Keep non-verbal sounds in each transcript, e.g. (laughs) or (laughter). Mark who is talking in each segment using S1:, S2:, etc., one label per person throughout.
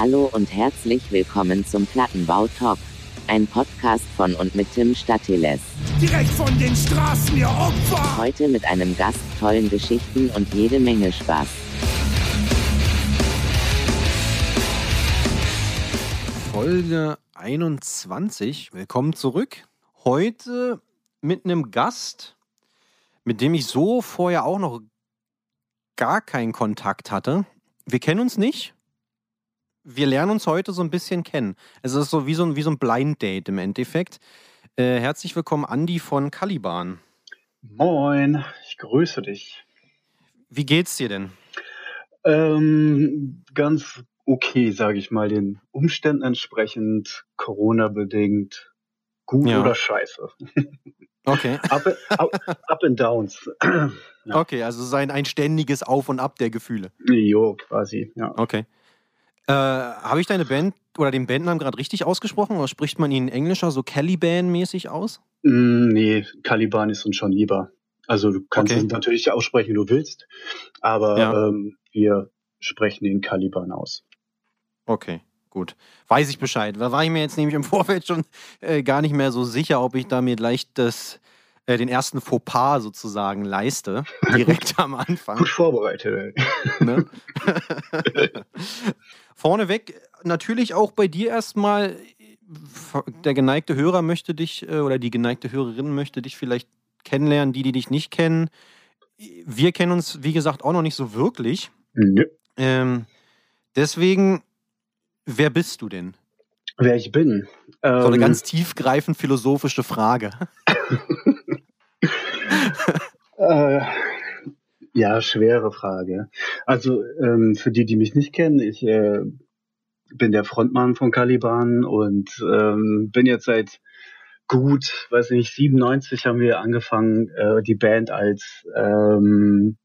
S1: Hallo und herzlich willkommen zum Plattenbau Talk. Ein Podcast von und mit Tim Statiles.
S2: Direkt von den Straßen, ihr Opfer!
S1: Heute mit einem Gast, tollen Geschichten und jede Menge Spaß.
S3: Folge 21. Willkommen zurück. Heute mit einem Gast, mit dem ich so vorher auch noch gar keinen Kontakt hatte. Wir kennen uns nicht. Wir lernen uns heute so ein bisschen kennen. Es ist so wie so ein, wie so ein Blind Date im Endeffekt. Äh, herzlich willkommen, Andi von Caliban.
S4: Moin, ich grüße dich.
S3: Wie geht's dir denn?
S4: Ähm, ganz okay, sage ich mal, den Umständen entsprechend, Corona-bedingt, gut
S3: Ja.
S4: oder scheiße.
S3: Okay. (laughs)
S4: Up, up, up and downs. (clears throat) Ja.
S3: Okay, also sein ein ständiges Auf und Ab der Gefühle.
S4: Jo, quasi, ja.
S3: Okay. Äh, Habe ich deine Band oder den Bandnamen gerade richtig ausgesprochen oder spricht man ihn englischer, so Caliban-mäßig aus?
S4: Mm, nee, Caliban ist uns schon lieber. Also du kannst
S3: Okay.
S4: ihn natürlich aussprechen, wie du willst, aber
S3: Ja.
S4: ähm, wir sprechen den Caliban aus.
S3: Okay, gut. Weiß ich Bescheid. Da war ich mir jetzt nämlich im (laughs) Vorfeld schon äh, gar nicht mehr so sicher, ob ich da mir gleich das, äh, den ersten Fauxpas sozusagen leiste. (laughs) Direkt am Anfang.
S4: Gut vorbereitet.
S3: Ne? (laughs) Vorneweg, natürlich auch bei dir erstmal, der geneigte Hörer möchte dich äh, oder die geneigte Hörerin möchte dich vielleicht kennenlernen, die, die dich nicht kennen. Wir kennen uns, wie gesagt, auch noch nicht so wirklich.
S4: Nö.
S3: Ähm, deswegen, wer bist du denn?
S4: Wer ich bin.
S3: So eine
S4: Ähm,
S3: ganz tiefgreifend philosophische Frage. (laughs)
S4: Äh, ja, schwere Frage. Also ähm, für die, die mich nicht kennen, ich äh, bin der Frontmann von Caliban und ähm, bin jetzt seit gut, weiß nicht, 97 haben wir angefangen, äh, die Band als ähm,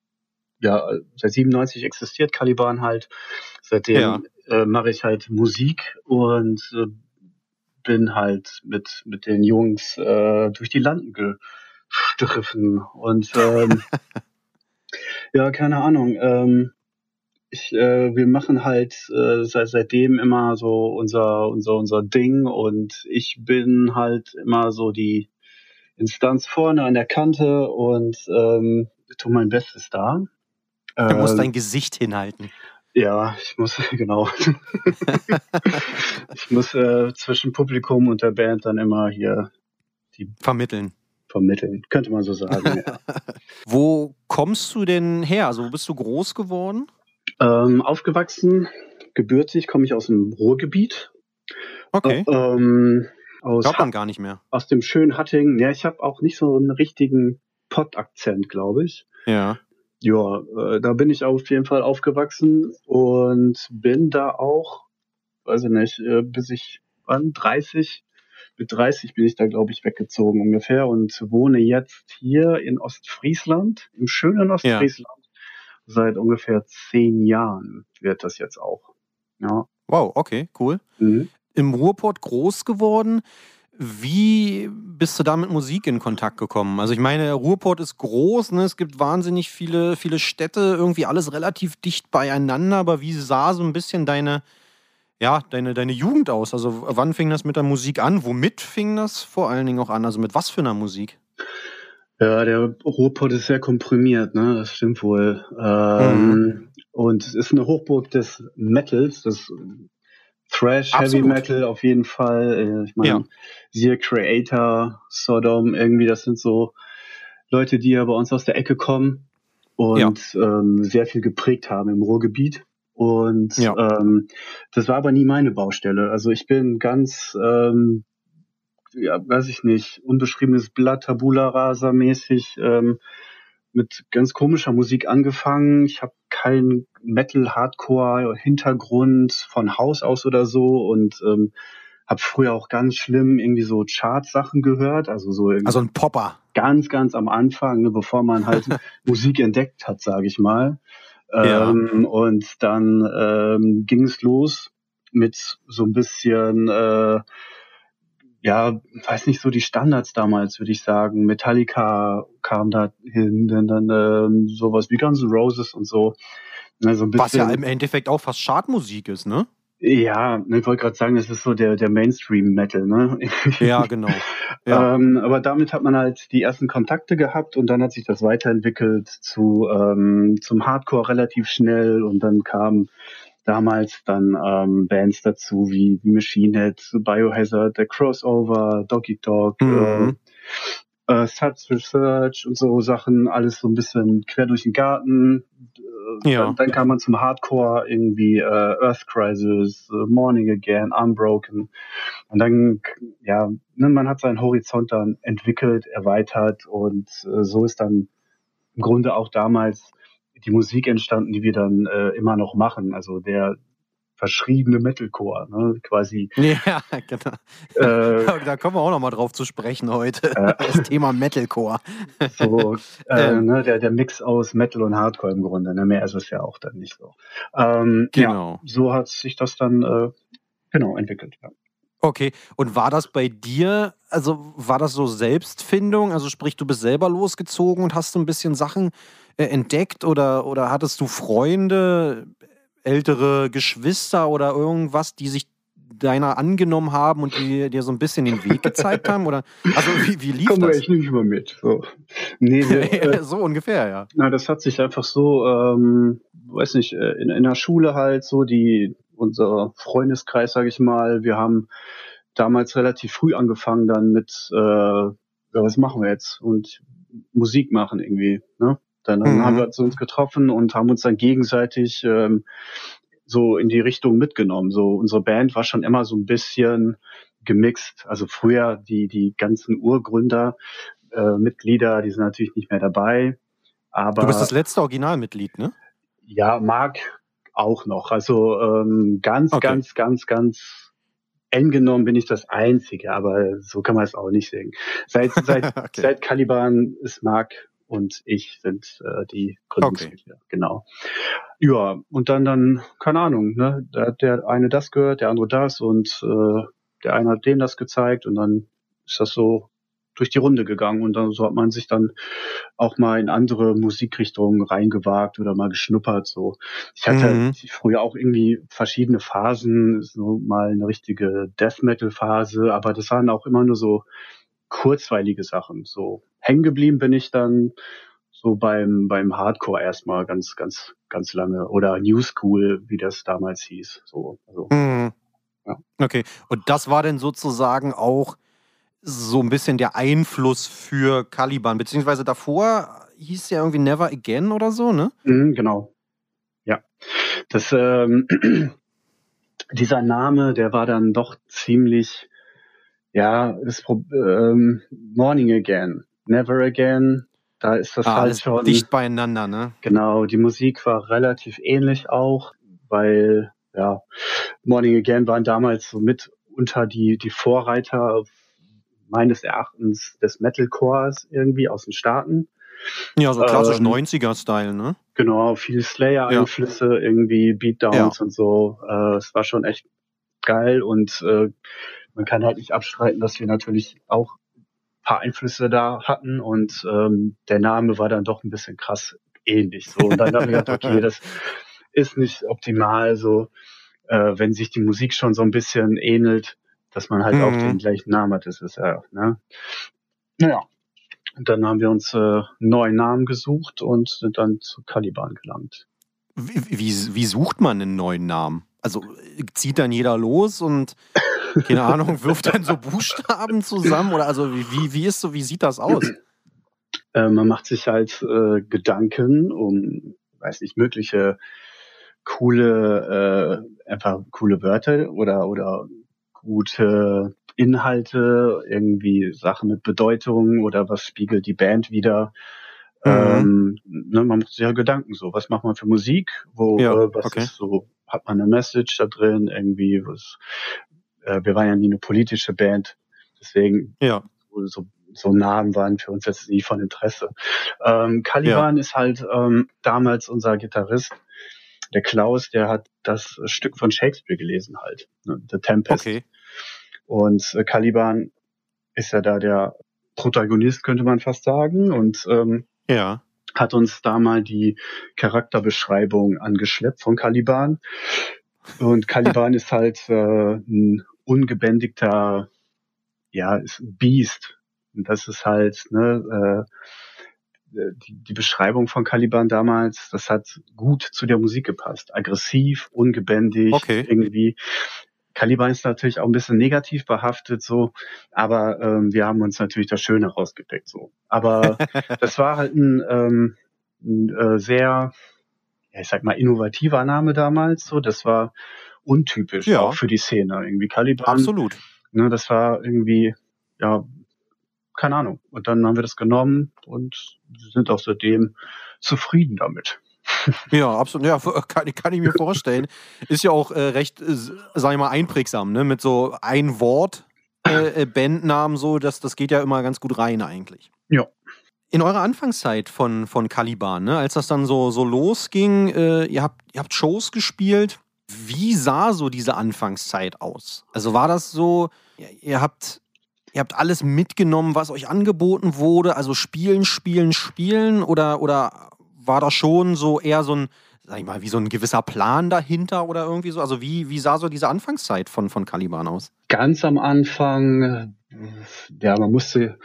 S4: ja, seit 97 existiert Caliban halt. Seitdem
S3: Ja.
S4: äh, mache ich halt Musik und äh, bin halt mit mit den Jungs äh, durch die Landen gestriffen und ähm, (laughs) ja, keine Ahnung. Ähm, ich, äh, wir machen halt äh, seit, seitdem immer so unser, unser, unser Ding und ich bin halt immer so die Instanz vorne an der Kante und ähm, tu mein Bestes da.
S3: Du musst
S4: Ähm,
S3: dein Gesicht hinhalten.
S4: ja, ich muss, (laughs) genau. (laughs) ich muss äh, zwischen Publikum und der Band dann immer hier
S3: Vermitteln.
S4: Vermitteln, könnte man so sagen. ja. (laughs)
S3: Wo kommst du denn her? Also, wo bist du groß geworden?
S4: ähm, aufgewachsen, gebürtig, komme ich aus dem Ruhrgebiet.
S3: Okay.
S4: Äh, ähm, aus,
S3: Glaubt man gar nicht mehr.
S4: aus dem schönen Hattingen. Ja, ich habe auch nicht so einen richtigen Pott-Akzent, glaube ich.
S3: Ja.
S4: Ja, äh, da bin ich auf jeden Fall aufgewachsen und bin da auch, weiß ich nicht, äh, bis ich wann 30, mit 30 bin ich da, glaube ich, weggezogen ungefähr und wohne jetzt hier in Ostfriesland, im schönen Ostfriesland. Seit ungefähr zehn Jahren wird das jetzt auch. Ja.
S3: Wow, okay, cool.
S4: Mhm.
S3: Im Ruhrpott groß geworden. Wie bist du da mit Musik in Kontakt gekommen? Also ich meine, der Ruhrpott ist groß, ne? es gibt wahnsinnig viele, viele Städte, irgendwie alles relativ dicht beieinander, aber wie sah so ein bisschen deine, ja, deine, deine Jugend aus? Also wann fing das mit der Musik an? Womit fing das vor allen Dingen auch an? Also mit was für einer Musik?
S4: Ja, der Ruhrpott ist sehr komprimiert, ne? Das stimmt wohl. Ähm,
S3: Mhm.
S4: Und es ist eine Hochburg des Metals, des Thrash, Heavy. Metal auf jeden Fall. Äh, Ich meine,
S3: Ja.
S4: siehe Creator, Sodom, irgendwie, das sind so Leute, die ja bei uns aus der Ecke kommen und ähm, sehr viel geprägt haben im Ruhrgebiet. Und
S3: Ja.
S4: ähm, das war aber nie meine Baustelle. Also ich bin ganz ähm, ja, weiß ich nicht, unbeschriebenes Blatt, Tabula Rasa mäßig, ähm, mit ganz komischer Musik angefangen. Ich habe keinen Metal-Hardcore-Hintergrund von Haus aus oder so und ähm, habe früher auch ganz schlimm irgendwie so Chart-Sachen gehört, also so irgendwie
S3: Also ein Popper.
S4: ganz, ganz am Anfang, ne, bevor man halt (laughs) Musik entdeckt hat, sage ich mal.
S3: Ja.
S4: Ähm, Und dann ähm, ging es los mit so ein bisschen, äh, ja, weiß nicht, so die Standards damals, würde ich sagen. Metallica kam da hin, dann, dann ähm, sowas wie Guns N' Roses und so. Ne, so ein
S3: Was ja
S4: bisschen-
S3: im Endeffekt auch fast Chartmusik ist, ne?
S4: Ja, ich wollte gerade sagen, das ist so der, der Mainstream-Metal, ne?
S3: Ja, (laughs) genau. Ja.
S4: Ähm, aber damit hat man halt die ersten Kontakte gehabt und dann hat sich das weiterentwickelt zu ähm, zum Hardcore relativ schnell und dann kamen damals dann ähm, Bands dazu wie, wie Machine Head, Biohazard, der Crossover, Doggy Dog,
S3: Mhm.
S4: äh, äh, Suds Research und so Sachen, alles so ein bisschen quer durch den Garten. Äh,
S3: Ja.
S4: Dann, dann kam man zum Hardcore, irgendwie äh, Earth Crisis, äh, Morning Again, Unbroken. Und dann, ja, ne, man hat seinen Horizont dann entwickelt, erweitert und äh, so ist dann im Grunde auch damals die Musik entstanden, die wir dann äh, immer noch machen. Also der verschriebene Metalcore, ne? quasi. (laughs)
S3: Ja, genau.
S4: Äh, (laughs)
S3: Da kommen wir auch noch mal drauf zu sprechen heute.
S4: Äh. (laughs)
S3: Das Thema Metalcore.
S4: so äh,
S3: Ähm.
S4: ne, der, der Mix aus Metal und Hardcore im Grunde. Ne? Mehr ist es ja auch dann nicht so. Ähm, Ja,
S3: Genau.
S4: so hat sich das dann äh, genau entwickelt. Ja.
S3: Okay, und war das bei dir, also war das so Selbstfindung? Also sprich, du bist selber losgezogen und hast so ein bisschen Sachen äh, entdeckt oder, oder hattest du Freunde, ältere Geschwister oder irgendwas, die sich deiner angenommen haben und die dir so ein bisschen den Weg gezeigt haben? Oder also wie, wie lief
S4: Komm,
S3: das?
S4: ich nehme dich mal mit. So. Nee, wir, (laughs) äh,
S3: so ungefähr, ja.
S4: Na, das hat sich einfach so, ähm, weiß nicht, äh, in, in der Schule halt so, die, unser Freundeskreis, sage ich mal, wir haben damals relativ früh angefangen dann mit, äh, ja, was machen wir jetzt? Und Musik machen irgendwie, ne? Dann,
S3: Mhm.
S4: haben wir uns getroffen und haben uns dann gegenseitig ähm, so in die Richtung mitgenommen. So unsere Band war schon immer so ein bisschen gemixt. Also früher die die ganzen Urgründer äh, Mitglieder, die sind natürlich nicht mehr dabei. Aber
S3: Du bist das letzte Originalmitglied, ne?
S4: ja, mag auch noch. Also ähm, ganz,
S3: Okay.
S4: ganz, ganz, ganz eng genommen bin ich das Einzige, aber so kann man es auch nicht sehen. Seit, seit, (laughs)
S3: Okay.
S4: seit Caliban ist Marc und ich sind äh, die Gründungsmitglieder. Genau. Ja, und dann, dann, keine Ahnung, ne? Da hat der eine das gehört, der andere das und äh, der eine hat dem das gezeigt und dann ist das so durch die Runde gegangen und dann so hat man sich dann auch mal in andere Musikrichtungen reingewagt oder mal geschnuppert. So, ich hatte
S3: Mhm.
S4: früher auch irgendwie verschiedene Phasen, so mal eine richtige Death Metal Phase, aber das waren auch immer nur so kurzweilige Sachen. So hängen geblieben bin ich dann so beim beim Hardcore erstmal ganz ganz ganz lange oder New School, wie das damals hieß. So, also,
S3: Mhm.
S4: Ja.
S3: Okay, und das war denn sozusagen auch so ein bisschen der Einfluss für Caliban, beziehungsweise davor hieß ja irgendwie Never Again oder so, ne?
S4: Mhm, genau. Ja. Das, ähm, (clears throat) dieser Name, der war dann doch ziemlich, ja, das ähm, Morning Again, Never Again. Da ist das
S3: Ah,
S4: halt schon.
S3: dicht beieinander, ne?
S4: Genau, die Musik war relativ ähnlich auch, weil, ja, Morning Again waren damals so mit unter die, die Vorreiter meines Erachtens des Metalcores irgendwie aus den Staaten.
S3: Ja, so klassisch
S4: Ähm,
S3: 90er-Style, ne?
S4: Genau, viel Slayer-Einflüsse, irgendwie Beatdowns und so. Äh, es war schon echt geil und äh, man kann halt nicht abstreiten, dass wir natürlich auch paar Einflüsse da hatten und ähm, der Name war dann doch ein bisschen krass ähnlich. So und dann habe ich gedacht, okay, (laughs) das ist nicht optimal, so äh, wenn sich die Musik schon so ein bisschen ähnelt, dass man halt auch
S3: Mhm.
S4: den gleichen Namen hat. Das ist ja, ne? Naja. Und dann haben wir uns äh, einen neuen Namen gesucht und sind dann zu Caliban gelangt.
S3: Wie, wie, wie sucht man einen neuen Namen? Also zieht dann jeder los und keine Ahnung, wirft dann so Buchstaben zusammen oder also wie, wie, ist so, wie sieht das aus?
S4: Äh, man macht sich halt äh, Gedanken um, weiß nicht, mögliche coole, äh, einfach coole Wörter oder oder gute Inhalte, irgendwie Sachen mit Bedeutung oder was spiegelt die Band wieder.
S3: Mhm.
S4: Ähm, ne, man macht sich ja Gedanken so, was macht man für Musik, wo
S3: Ja,
S4: äh, was
S3: okay.
S4: ist so, hat man eine Message da drin, irgendwie was äh, wir waren ja nie eine politische Band, deswegen
S3: Ja.
S4: so, so Namen waren für uns jetzt nie von Interesse. Ähm, Caliban ist halt ähm, damals unser Gitarrist, der Klaus, der hat das Stück von Shakespeare gelesen halt, ne, The Tempest.
S3: Okay.
S4: Und äh, Caliban ist ja da der Protagonist, könnte man fast sagen, und ähm,
S3: Ja.
S4: hat uns da mal die Charakterbeschreibung angeschleppt von Caliban. Und Caliban (laughs) ist halt äh, ein ungebändigter, ja, ist ein Biest. Und das ist halt, ne, äh, die, die Beschreibung von Caliban damals, das hat gut zu der Musik gepasst. Aggressiv, ungebändigt,
S3: Okay.
S4: irgendwie. Caliban ist natürlich auch ein bisschen negativ behaftet, so, aber ähm, wir haben uns natürlich das Schöne rausgepickt, so. Aber (laughs) das war halt ein, ähm, ein äh, sehr, ja, ich sag mal, innovativer Name damals, so. Das war untypisch
S3: Ja.
S4: auch für die Szene. Irgendwie Caliban,
S3: Absolut.
S4: ne, das war irgendwie, ja, keine Ahnung. Und dann haben wir das genommen und sind auch seitdem zufrieden damit. (laughs)
S3: Ja, absolut. Ja, (laughs) kann, kann ich mir vorstellen. Ist ja auch äh, recht, äh, sag ich mal, einprägsam, ne? Mit so ein Wort äh, äh, Bandnamen so, das, das geht ja immer ganz gut rein eigentlich.
S4: Ja.
S3: In eurer Anfangszeit von, von Caliban, ne, als das dann so, so losging, äh, ihr, habt, ihr habt Shows gespielt. Wie sah so diese Anfangszeit aus? Also war das so, ihr, habt, ihr habt alles mitgenommen, was euch angeboten wurde, also spielen, spielen, spielen oder, oder war das schon so eher so ein, sag ich mal, wie so ein gewisser Plan dahinter oder irgendwie so? Also wie, wie sah so diese Anfangszeit von, von Caliban aus?
S4: Ganz am Anfang, äh, ja, man musste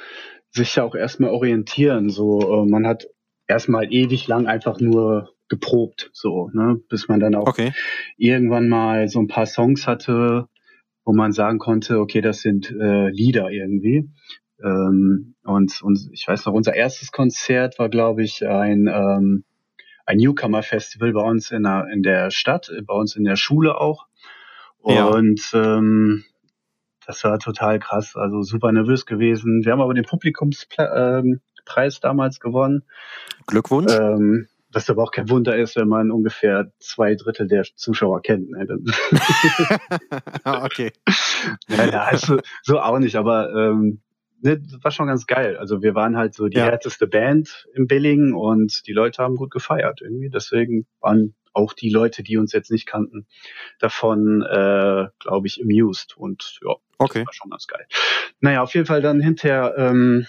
S4: sich ja auch erstmal orientieren. So, äh, man hat erstmal ewig lang einfach nur geprobt, so, ne, bis man dann auch
S3: Okay.
S4: irgendwann mal so ein paar Songs hatte, wo man sagen konnte, okay, das sind äh, Lieder irgendwie. Ähm, und, und ich weiß noch, unser erstes Konzert war, glaube ich, ein, ähm, ein Newcomer-Festival bei uns in der, in der Stadt, bei uns in der Schule auch.
S3: Ja.
S4: Und ähm, das war total krass, also super nervös gewesen. Wir haben aber den Publikumspreis ähm, damals gewonnen.
S3: Glückwunsch.
S4: Ähm, was aber auch kein Wunder ist, wenn man ungefähr zwei Drittel der Zuschauer kennt. Ne? (laughs)
S3: Ah, okay. (laughs)
S4: ja, also, so auch nicht, aber ähm, ne, das war schon ganz geil. Also wir waren halt so die
S3: Ja.
S4: härteste Band im Billing und die Leute haben gut gefeiert irgendwie. Deswegen waren auch die Leute, die uns jetzt nicht kannten, davon, äh, glaube ich, amused. Und ja,
S3: Okay.
S4: das war schon ganz geil. Naja, auf jeden Fall dann hinterher ähm,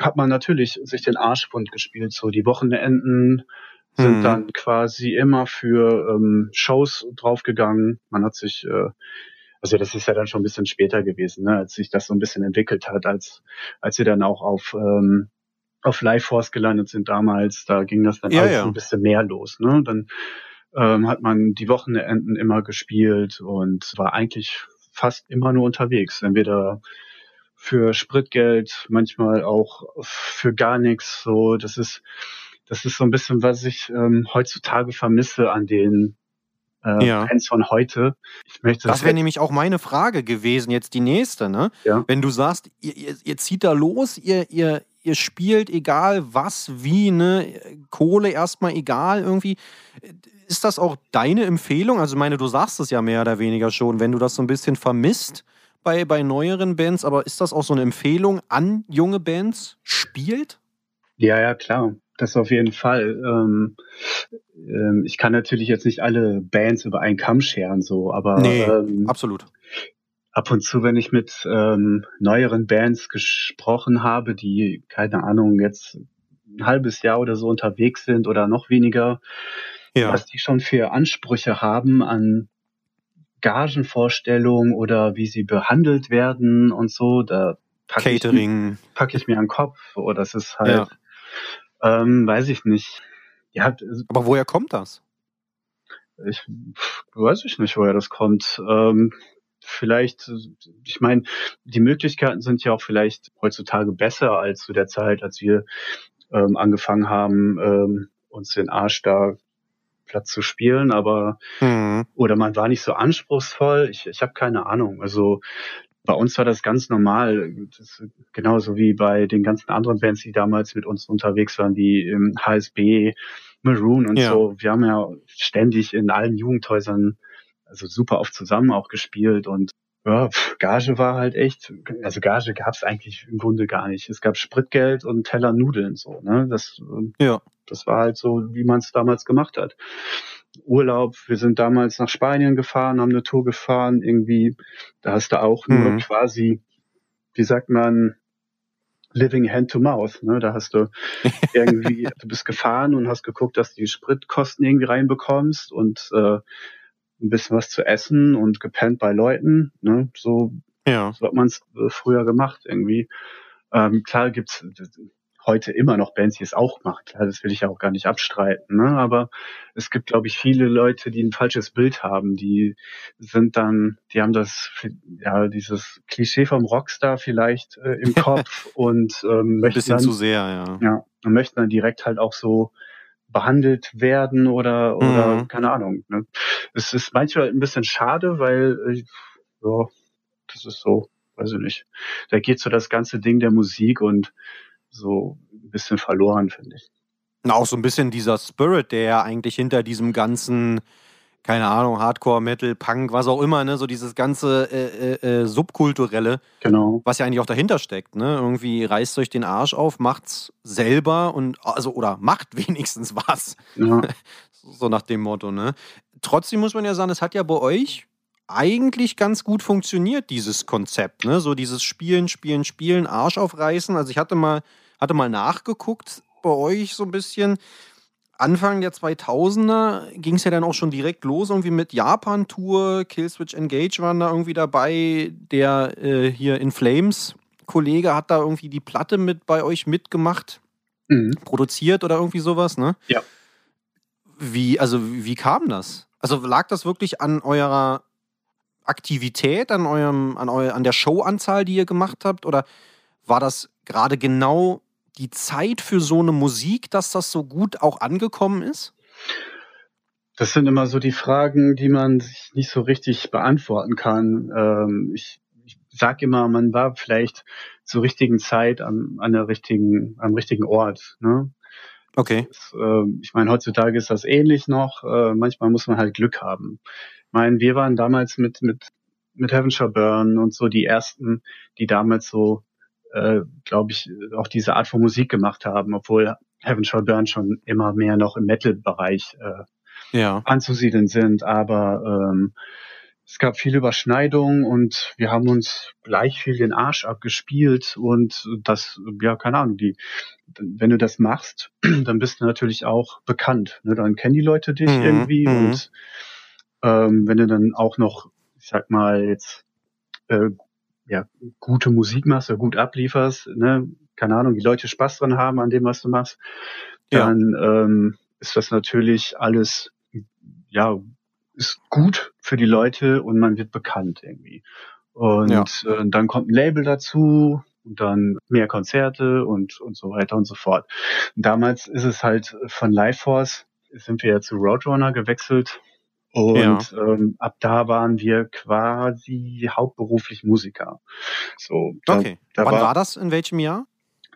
S4: hat man natürlich sich den Arsch wund gespielt. So die Wochenenden sind
S3: Mhm.
S4: dann quasi immer für ähm, Shows draufgegangen. Man hat sich, äh, also das ist ja dann schon ein bisschen später gewesen, ne, als sich das so ein bisschen entwickelt hat, als als wir dann auch auf ähm, auf Live Force gelandet sind damals, da ging das dann
S3: Ja,
S4: alles
S3: ja.
S4: ein bisschen mehr los. Ne? Dann ähm, hat man die Wochenenden immer gespielt und war eigentlich fast immer nur unterwegs. Entweder für Spritgeld, manchmal auch für gar nichts. So, das ist, das ist so ein bisschen, was ich ähm, heutzutage vermisse an den äh,
S3: Ja.
S4: Fans von heute. Ich möchte
S3: Das wäre nämlich auch meine Frage gewesen, jetzt die nächste, ne?
S4: Ja.
S3: Wenn du sagst, ihr, ihr, ihr zieht da los, ihr, ihr, ihr spielt egal was, wie, ne? Kohle erstmal egal irgendwie. Ist das auch deine Empfehlung? Also, ich meine, du sagst es ja mehr oder weniger schon, wenn du das so ein bisschen vermisst bei, bei neueren Bands, aber ist das auch so eine Empfehlung an junge Bands? Spielt?
S4: Ja, ja, klar. Das auf jeden Fall. Ähm, ähm, ich kann natürlich jetzt nicht alle Bands über einen Kamm scheren, so, aber
S3: Nee,
S4: ähm,
S3: Absolut.
S4: ab und zu, wenn ich mit ähm, neueren Bands gesprochen habe, die, keine Ahnung, jetzt ein halbes Jahr oder so unterwegs sind oder noch weniger,
S3: Ja.
S4: was die schon für Ansprüche haben an Gagenvorstellungen oder wie sie behandelt werden und so, da packe ich,
S3: Catering.
S4: pack ich mir an den Kopf. Oder das ist halt, ähm, weiß ich nicht. Ja,
S3: Aber woher kommt das?
S4: ich weiß ich nicht, woher das kommt. Ähm, vielleicht, ich meine, die Möglichkeiten sind ja auch vielleicht heutzutage besser als zu der Zeit, als wir ähm, angefangen haben, ähm, uns den Arsch da Platz zu spielen, aber
S3: Hm.
S4: oder man war nicht so anspruchsvoll. Ich, ich habe keine Ahnung. Also bei uns war das ganz normal, das genauso wie bei den ganzen anderen Bands, die damals mit uns unterwegs waren, wie ähm, HSB, Maroon und
S3: Ja.
S4: so. Wir haben ja ständig in allen Jugendhäusern also super oft zusammen auch gespielt und ja, Gage war halt echt, also Gage gab es eigentlich im Grunde gar nicht. Es gab Spritgeld und Teller Nudeln so, ne? Das, ähm,
S3: Ja.
S4: das war halt so, wie man es damals gemacht hat. Urlaub, wir sind damals nach Spanien gefahren, haben eine Tour gefahren, irgendwie, da hast du auch nur
S3: Mhm.
S4: quasi, wie sagt man, living hand to mouth, ne? Da hast du (laughs) irgendwie, du bist gefahren und hast geguckt, dass du die Spritkosten irgendwie reinbekommst und äh, ein bisschen was zu essen und gepennt bei Leuten. Ne? So,
S3: Ja.
S4: so hat man es früher gemacht irgendwie. Ähm, klar gibt's heute immer noch Bands, die es auch machen. Klar, das will ich ja auch gar nicht abstreiten. Ne? Aber es gibt, glaube ich, viele Leute, die ein falsches Bild haben. Die sind dann, die haben das, ja, dieses Klischee vom Rockstar vielleicht äh, im (laughs) Kopf und ähm,
S3: Ein
S4: möchten
S3: bisschen
S4: dann,
S3: zu sehr, ja.
S4: ja, und möchten dann direkt halt auch so behandelt werden oder oder
S3: Mhm.
S4: keine Ahnung. Ne? Es ist manchmal ein bisschen schade, weil äh, ja, das ist so, weiß ich nicht. Da geht so das ganze Ding der Musik und so ein bisschen verloren, finde ich.
S3: Auch so ein bisschen dieser Spirit, der ja eigentlich hinter diesem ganzen, keine Ahnung, Hardcore, Metal, Punk, was auch immer, ne, so dieses ganze äh, äh, äh, Subkulturelle,
S4: Genau.
S3: was ja eigentlich auch dahinter steckt, ne? Irgendwie reißt euch den Arsch auf, macht's selber und also oder macht (laughs) wenigstens was.
S4: Ja, (laughs)
S3: So nach dem Motto, ne? Trotzdem muss man ja sagen, es hat ja bei euch eigentlich ganz gut funktioniert, dieses Konzept, ne? So dieses Spielen, Spielen, Spielen, Arsch aufreißen. Also ich hatte mal, hatte mal nachgeguckt bei euch so ein bisschen. Anfang der 2000er ging es ja dann auch schon direkt los, irgendwie mit Japan-Tour. Killswitch Engage waren da irgendwie dabei. Der äh, hier In Flames Kollege hat da irgendwie die Platte mit bei euch mitgemacht
S4: mhm.
S3: produziert oder irgendwie sowas, ne?
S4: Ja.
S3: Wie, also wie kam das? Also lag das wirklich an eurer Aktivität, an eurem, an eu, an der Showanzahl, die ihr gemacht habt? Oder war das gerade genau die Zeit für so eine Musik, dass das so gut auch angekommen ist?
S4: Das sind immer so die Fragen, die man sich nicht so richtig beantworten kann. Ähm, ich, ich sag immer, man war vielleicht zur richtigen Zeit am, an der richtigen, am richtigen Ort. Ne?
S3: Okay.
S4: Das, äh, ich meine, heutzutage ist das ähnlich noch. Äh, manchmal muss man halt Glück haben. Ich meine, wir waren damals mit mit mit Heaven Shall Burn und so die ersten, die damals so, äh, glaube ich, auch diese Art von Musik gemacht haben, obwohl Heaven Shall Burn schon immer mehr noch im Metal-Bereich äh,
S3: Ja.
S4: anzusiedeln sind. Aber ähm, es gab viele Überschneidungen und wir haben uns gleich viel den Arsch abgespielt und das, ja, keine Ahnung, die, wenn du das machst, (clears throat) dann bist du natürlich auch bekannt. Ne? Dann kennen die Leute dich
S3: Mhm,
S4: irgendwie
S3: mhm.
S4: und ähm, wenn du dann auch noch, ich sag mal, jetzt äh, ja, gute Musik machst oder gut ablieferst, ne, keine Ahnung, die Leute Spaß dran haben an dem, was du machst,
S3: Ja.
S4: dann ähm, ist das natürlich alles, ja, ist gut für die Leute und man wird bekannt irgendwie. Und
S3: Ja.
S4: äh, dann kommt ein Label dazu und dann mehr Konzerte und, und so weiter und so fort. Damals ist es halt von Lifeforce, sind wir ja zu Roadrunner gewechselt. Und ähm, ab da waren wir quasi hauptberuflich Musiker. So, da,
S3: Okay.
S4: da
S3: Wann
S4: war-
S3: war das? In welchem Jahr?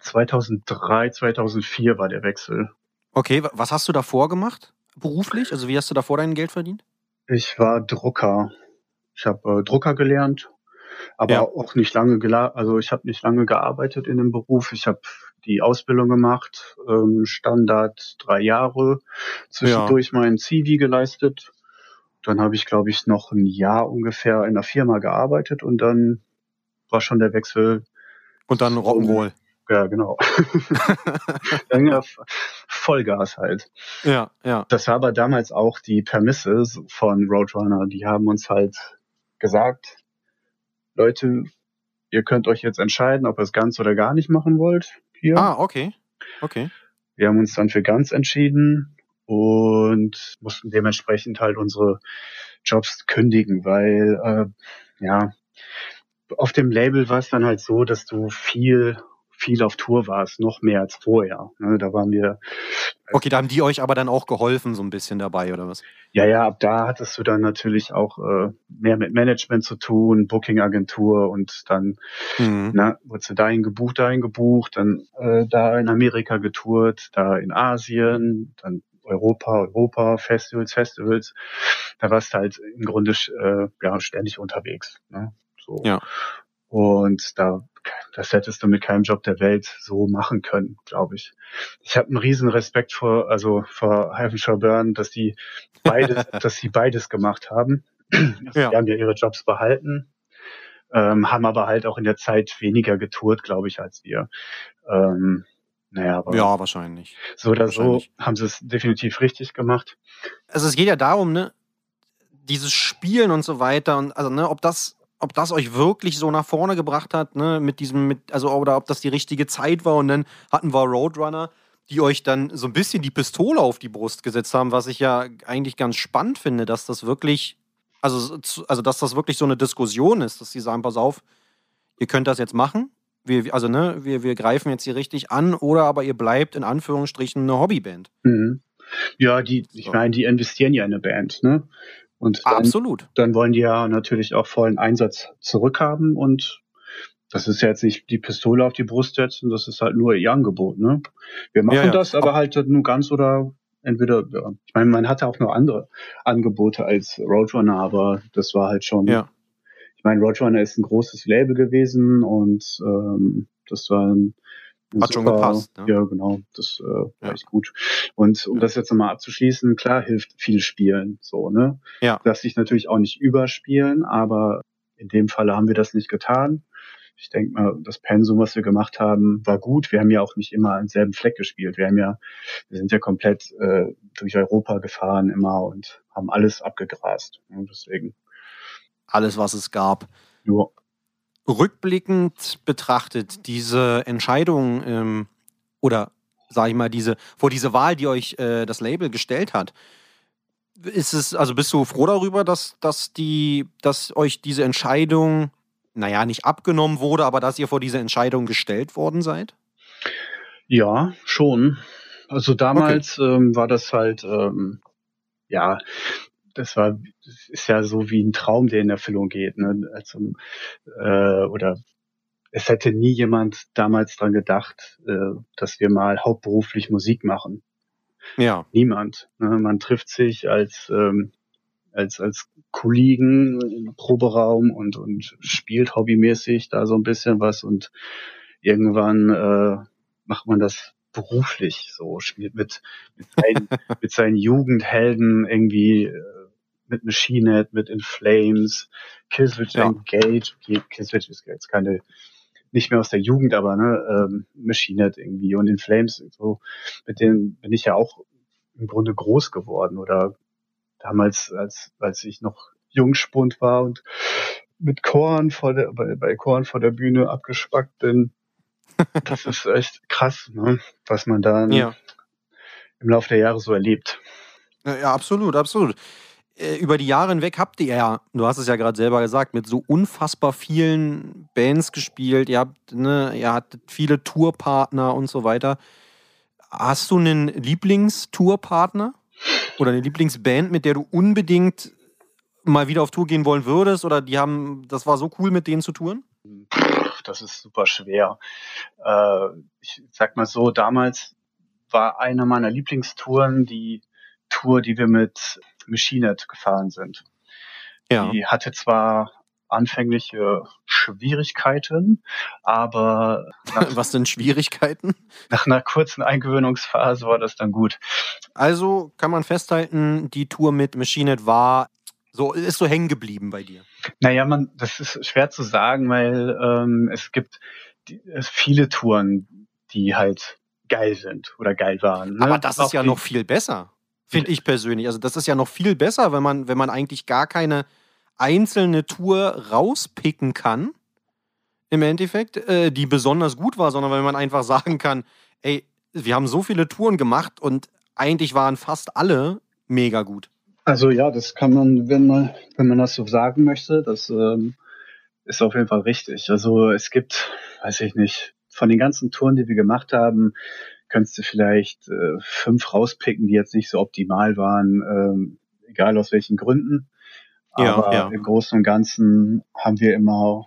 S4: 2003, 2004 war der Wechsel.
S3: Okay, wa- was hast du davor gemacht? Beruflich? Also wie hast du davor dein Geld verdient?
S4: Ich war Drucker. Ich habe äh, Drucker gelernt, aber
S3: Ja.
S4: auch nicht lange also ich habe nicht lange gearbeitet in dem Beruf. Ich habe die Ausbildung gemacht, ähm, Standard drei Jahre, zwischendurch mein CV geleistet. Dann habe ich, glaube ich, noch ein Jahr ungefähr in der Firma gearbeitet und dann war schon der Wechsel
S3: Und dann Rock'n'Roll.
S4: Ja, genau. (laughs) Dann ja, Vollgas halt.
S3: Ja, ja.
S4: Das war aber damals auch die Permisses von Roadrunner. Die haben uns halt gesagt, Leute, ihr könnt euch jetzt entscheiden, ob ihr es ganz oder gar nicht machen wollt. Hier.
S3: Ah, okay. Okay.
S4: Wir haben uns dann für ganz entschieden und mussten dementsprechend halt unsere Jobs kündigen, weil äh, ja auf dem Label war es dann halt so, dass du viel viel auf Tour warst, noch mehr als vorher. Ne, da waren wir
S3: Okay, da haben die euch aber dann auch geholfen, so ein bisschen dabei, oder was?
S4: Ja, ja, ab da hattest du dann natürlich auch äh, mehr mit Management zu tun, Booking-Agentur und dann
S3: Mhm.
S4: na, wurdest du dahin gebucht, dahin gebucht, dann äh, da in Amerika getourt, da in Asien, dann Europa, Europa, Festivals, Festivals. Da warst du halt im Grunde äh, ja, ständig unterwegs. Ne? So.
S3: Ja.
S4: Und da, das hättest du mit keinem Job der Welt so machen können, glaube ich. Ich habe einen riesen Respekt vor, also vor Heaven Shall Burn, dass die beides, (laughs) dass sie beides gemacht haben. Also
S3: Ja.
S4: Die haben ja ihre Jobs behalten, ähm, haben aber halt auch in der Zeit weniger getourt, glaube ich, als wir. Ähm, naja, aber
S3: Ja, wahrscheinlich.
S4: so oder so
S3: wahrscheinlich.
S4: haben sie es definitiv richtig gemacht.
S3: Also es geht ja darum, ne? dieses Spielen und so weiter und also, ne, ob das, ob das euch wirklich so nach vorne gebracht hat, ne, mit diesem, mit, also, oder ob das die richtige Zeit war und dann hatten wir Roadrunner, die euch dann so ein bisschen die Pistole auf die Brust gesetzt haben, was ich ja eigentlich ganz spannend finde, dass das wirklich, also, also dass das wirklich so eine Diskussion ist, dass sie sagen, pass auf, ihr könnt das jetzt machen, wir, also ne, wir, wir greifen jetzt hier richtig an, oder aber ihr bleibt in Anführungsstrichen eine Hobbyband.
S4: Mhm. Ja, die, ich
S3: So.
S4: meine, die investieren ja in eine Band, ne? Und dann,
S3: Absolut.
S4: dann wollen die ja natürlich auch vollen Einsatz zurückhaben und das ist ja jetzt nicht die Pistole auf die Brust setzen, das ist halt nur ihr Angebot, ne? Wir machen
S3: Ja, ja.
S4: das, aber halt nur ganz oder entweder, ja. Ich meine, man hatte auch noch andere Angebote als Roadrunner, aber das war halt schon,
S3: Ja.
S4: Ich meine, Roadrunner ist ein großes Label gewesen und ähm, das war ein,
S3: Hat schon gepasst, ne?
S4: Ja, genau, das äh, war
S3: Ja.
S4: echt gut. Und um
S3: Ja.
S4: das jetzt nochmal abzuschließen, klar hilft viel Spielen, so, ne?
S3: Ja.
S4: Lass dich natürlich auch nicht überspielen, aber in dem Falle haben wir das nicht getan. Ich denke mal, das Pensum, was wir gemacht haben, war gut. Wir haben ja auch nicht immer am selben Fleck gespielt. Wir haben ja, wir sind ja komplett äh, durch Europa gefahren immer und haben alles abgegrast. Und deswegen
S3: Alles, was es gab.
S4: nur
S3: Rückblickend betrachtet, diese Entscheidung ähm, oder sag ich mal, diese, vor diese Wahl, die euch äh, das Label gestellt hat, ist es, also bist du froh darüber, dass, dass die, dass euch diese Entscheidung, naja, nicht abgenommen wurde, aber dass ihr vor diese Entscheidung gestellt worden seid?
S4: Ja, schon. Also damals ähm, war das halt, ähm, ja, das war, das ist ja so wie ein Traum, der in Erfüllung geht. Ne? Also, äh, oder es hätte nie jemand damals dran gedacht, äh, dass wir mal hauptberuflich Musik machen.
S3: Ja.
S4: Niemand. Ne? Man trifft sich als ähm, als als Kollegen im Proberaum und und spielt hobbymäßig da so ein bisschen was und irgendwann äh, macht man das beruflich so spielt mit mit seinen, (laughs) mit seinen Jugendhelden irgendwie äh, mit Machine Head, mit In Flames, Killswitch
S3: Ja.
S4: Engage. Okay, Killswitch ist jetzt keine nicht mehr aus der Jugend, aber ne, ähm, Machine Head irgendwie und In Flames so mit denen bin ich ja auch im Grunde groß geworden oder damals als als ich noch Jungspund war und mit Korn vor der bei, bei Korn vor der Bühne abgespackt bin. (laughs) Das ist echt krass, ne? was man da
S3: Ja.
S4: im Laufe der Jahre so erlebt.
S3: Ja, ja, absolut, absolut. Äh, Über die Jahre hinweg habt ihr ja, du hast es ja gerade selber gesagt, mit so unfassbar vielen Bands gespielt. Ihr habt, ne, ihr hattet viele Tourpartner und so weiter. Hast du einen Lieblingstourpartner oder eine Lieblingsband, mit der du unbedingt mal wieder auf Tour gehen wollen würdest? Oder die haben, das war so cool, mit denen zu touren?
S4: Das ist super schwer. Äh, ich sag mal so, damals war eine meiner Lieblingstouren die Tour, die wir mit Machine Head gefahren sind.
S3: Ja.
S4: Die hatte zwar anfängliche Schwierigkeiten, aber nach, (laughs)
S3: Was sind Schwierigkeiten?
S4: nach einer kurzen Eingewöhnungsphase war das dann gut.
S3: Also kann man festhalten, die Tour mit Machine Head war so, ist so hängen geblieben bei dir.
S4: Naja, man, das ist schwer zu sagen, weil ähm, es gibt die, es viele Touren, die halt geil sind oder geil waren. Ne?
S3: Aber das
S4: Auch
S3: ist ja
S4: die-
S3: noch viel besser, finde ich persönlich. Also das ist ja noch viel besser, wenn man, wenn man eigentlich gar keine einzelne Tour rauspicken kann, im Endeffekt, äh, die besonders gut war, sondern wenn man einfach sagen kann, ey, wir haben so viele Touren gemacht und eigentlich waren fast alle mega gut.
S4: Also ja, das kann man, wenn man, wenn man das so sagen möchte, das ähm, ist auf jeden Fall richtig. Also es gibt, weiß ich nicht, von den ganzen Touren, die wir gemacht haben, könntest du vielleicht äh, fünf rauspicken, die jetzt nicht so optimal waren, ähm, egal aus welchen Gründen.
S3: Ja,
S4: Aber
S3: ja.
S4: im Großen und Ganzen haben wir immer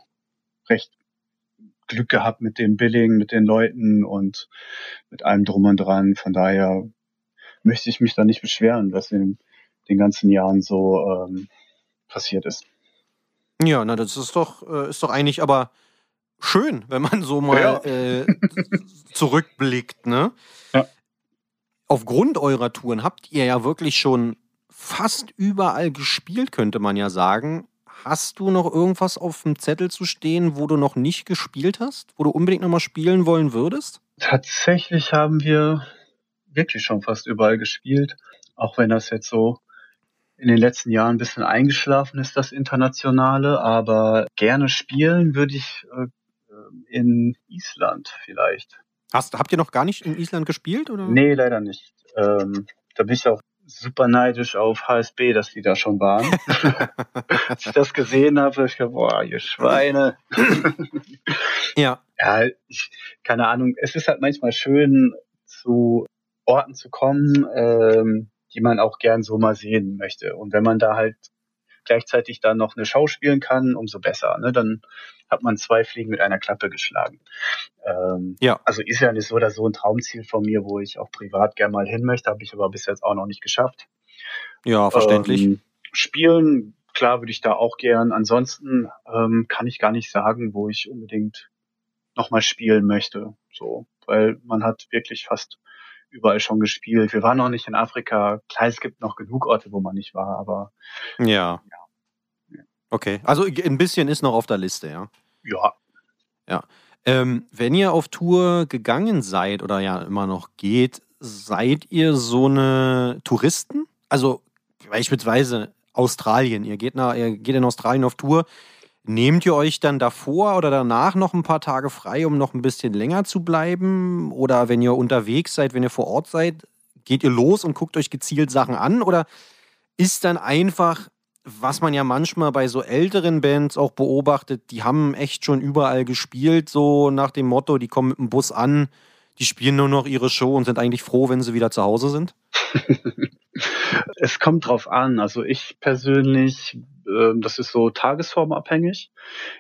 S4: recht Glück gehabt mit dem Billing, mit den Leuten und mit allem drum und dran. Von daher möchte ich mich da nicht beschweren, was in den ganzen Jahren so ähm, passiert ist.
S3: Ja, na, das ist doch, äh, ist doch eigentlich aber schön, wenn man so mal
S4: Ja.
S3: äh, zurückblickt, ne?
S4: Ja.
S3: Aufgrund eurer Touren habt ihr ja wirklich schon fast überall gespielt, könnte man ja sagen. Hast du noch irgendwas auf dem Zettel zu stehen, wo du noch nicht gespielt hast, wo du unbedingt noch mal spielen wollen würdest?
S4: Tatsächlich haben wir wirklich schon fast überall gespielt, auch wenn das jetzt so in den letzten Jahren ein bisschen eingeschlafen ist, das Internationale, aber gerne spielen würde ich äh, in Island vielleicht.
S3: Hast, habt ihr noch gar nicht in Island gespielt? Oder?
S4: Nee, leider nicht. Ähm, da bin ich auch super neidisch auf HSB, dass die da schon waren. (laughs) (laughs) Als ich das gesehen habe, ich gedacht, boah, ihr Schweine. (laughs)
S3: ja.
S4: Ja, ich, keine Ahnung. Es ist halt manchmal schön, zu Orten zu kommen, ähm, die man auch gern so mal sehen möchte. Und wenn man da halt gleichzeitig dann noch eine Show spielen kann, umso besser. Ne? Dann hat man zwei Fliegen mit einer Klappe geschlagen. Ähm, ja. Also Island ist so oder so ein Traumziel von mir, wo ich auch privat gern mal hin möchte, habe ich aber bis jetzt auch noch nicht geschafft.
S3: Ja, verständlich.
S4: Ähm, spielen, klar würde ich da auch gern. Ansonsten ähm, kann ich gar nicht sagen, wo ich unbedingt nochmal spielen möchte. So, weil man hat wirklich fast überall schon gespielt. Wir waren noch nicht in Afrika. Klar, es gibt noch genug Orte, wo man nicht war, aber
S3: ja. ja. Okay, also ein bisschen ist noch auf der Liste, ja.
S4: Ja.
S3: Ja. Ähm, wenn ihr auf Tour gegangen seid oder ja immer noch geht, seid ihr so eine Touristen? Also beispielsweise Australien. Ihr geht, nach, ihr geht in Australien auf Tour. Nehmt ihr euch dann davor oder danach noch ein paar Tage frei, um noch ein bisschen länger zu bleiben? Oder wenn ihr unterwegs seid, wenn ihr vor Ort seid, geht ihr los und guckt euch gezielt Sachen an? Oder ist dann einfach was man ja manchmal bei so älteren Bands auch beobachtet, die haben echt schon überall gespielt, so nach dem Motto, die kommen mit dem Bus an, die spielen nur noch ihre Show und sind eigentlich froh, wenn sie wieder zu Hause sind? (laughs)
S4: es kommt drauf an. Also ich persönlich, äh, das ist so tagesformabhängig.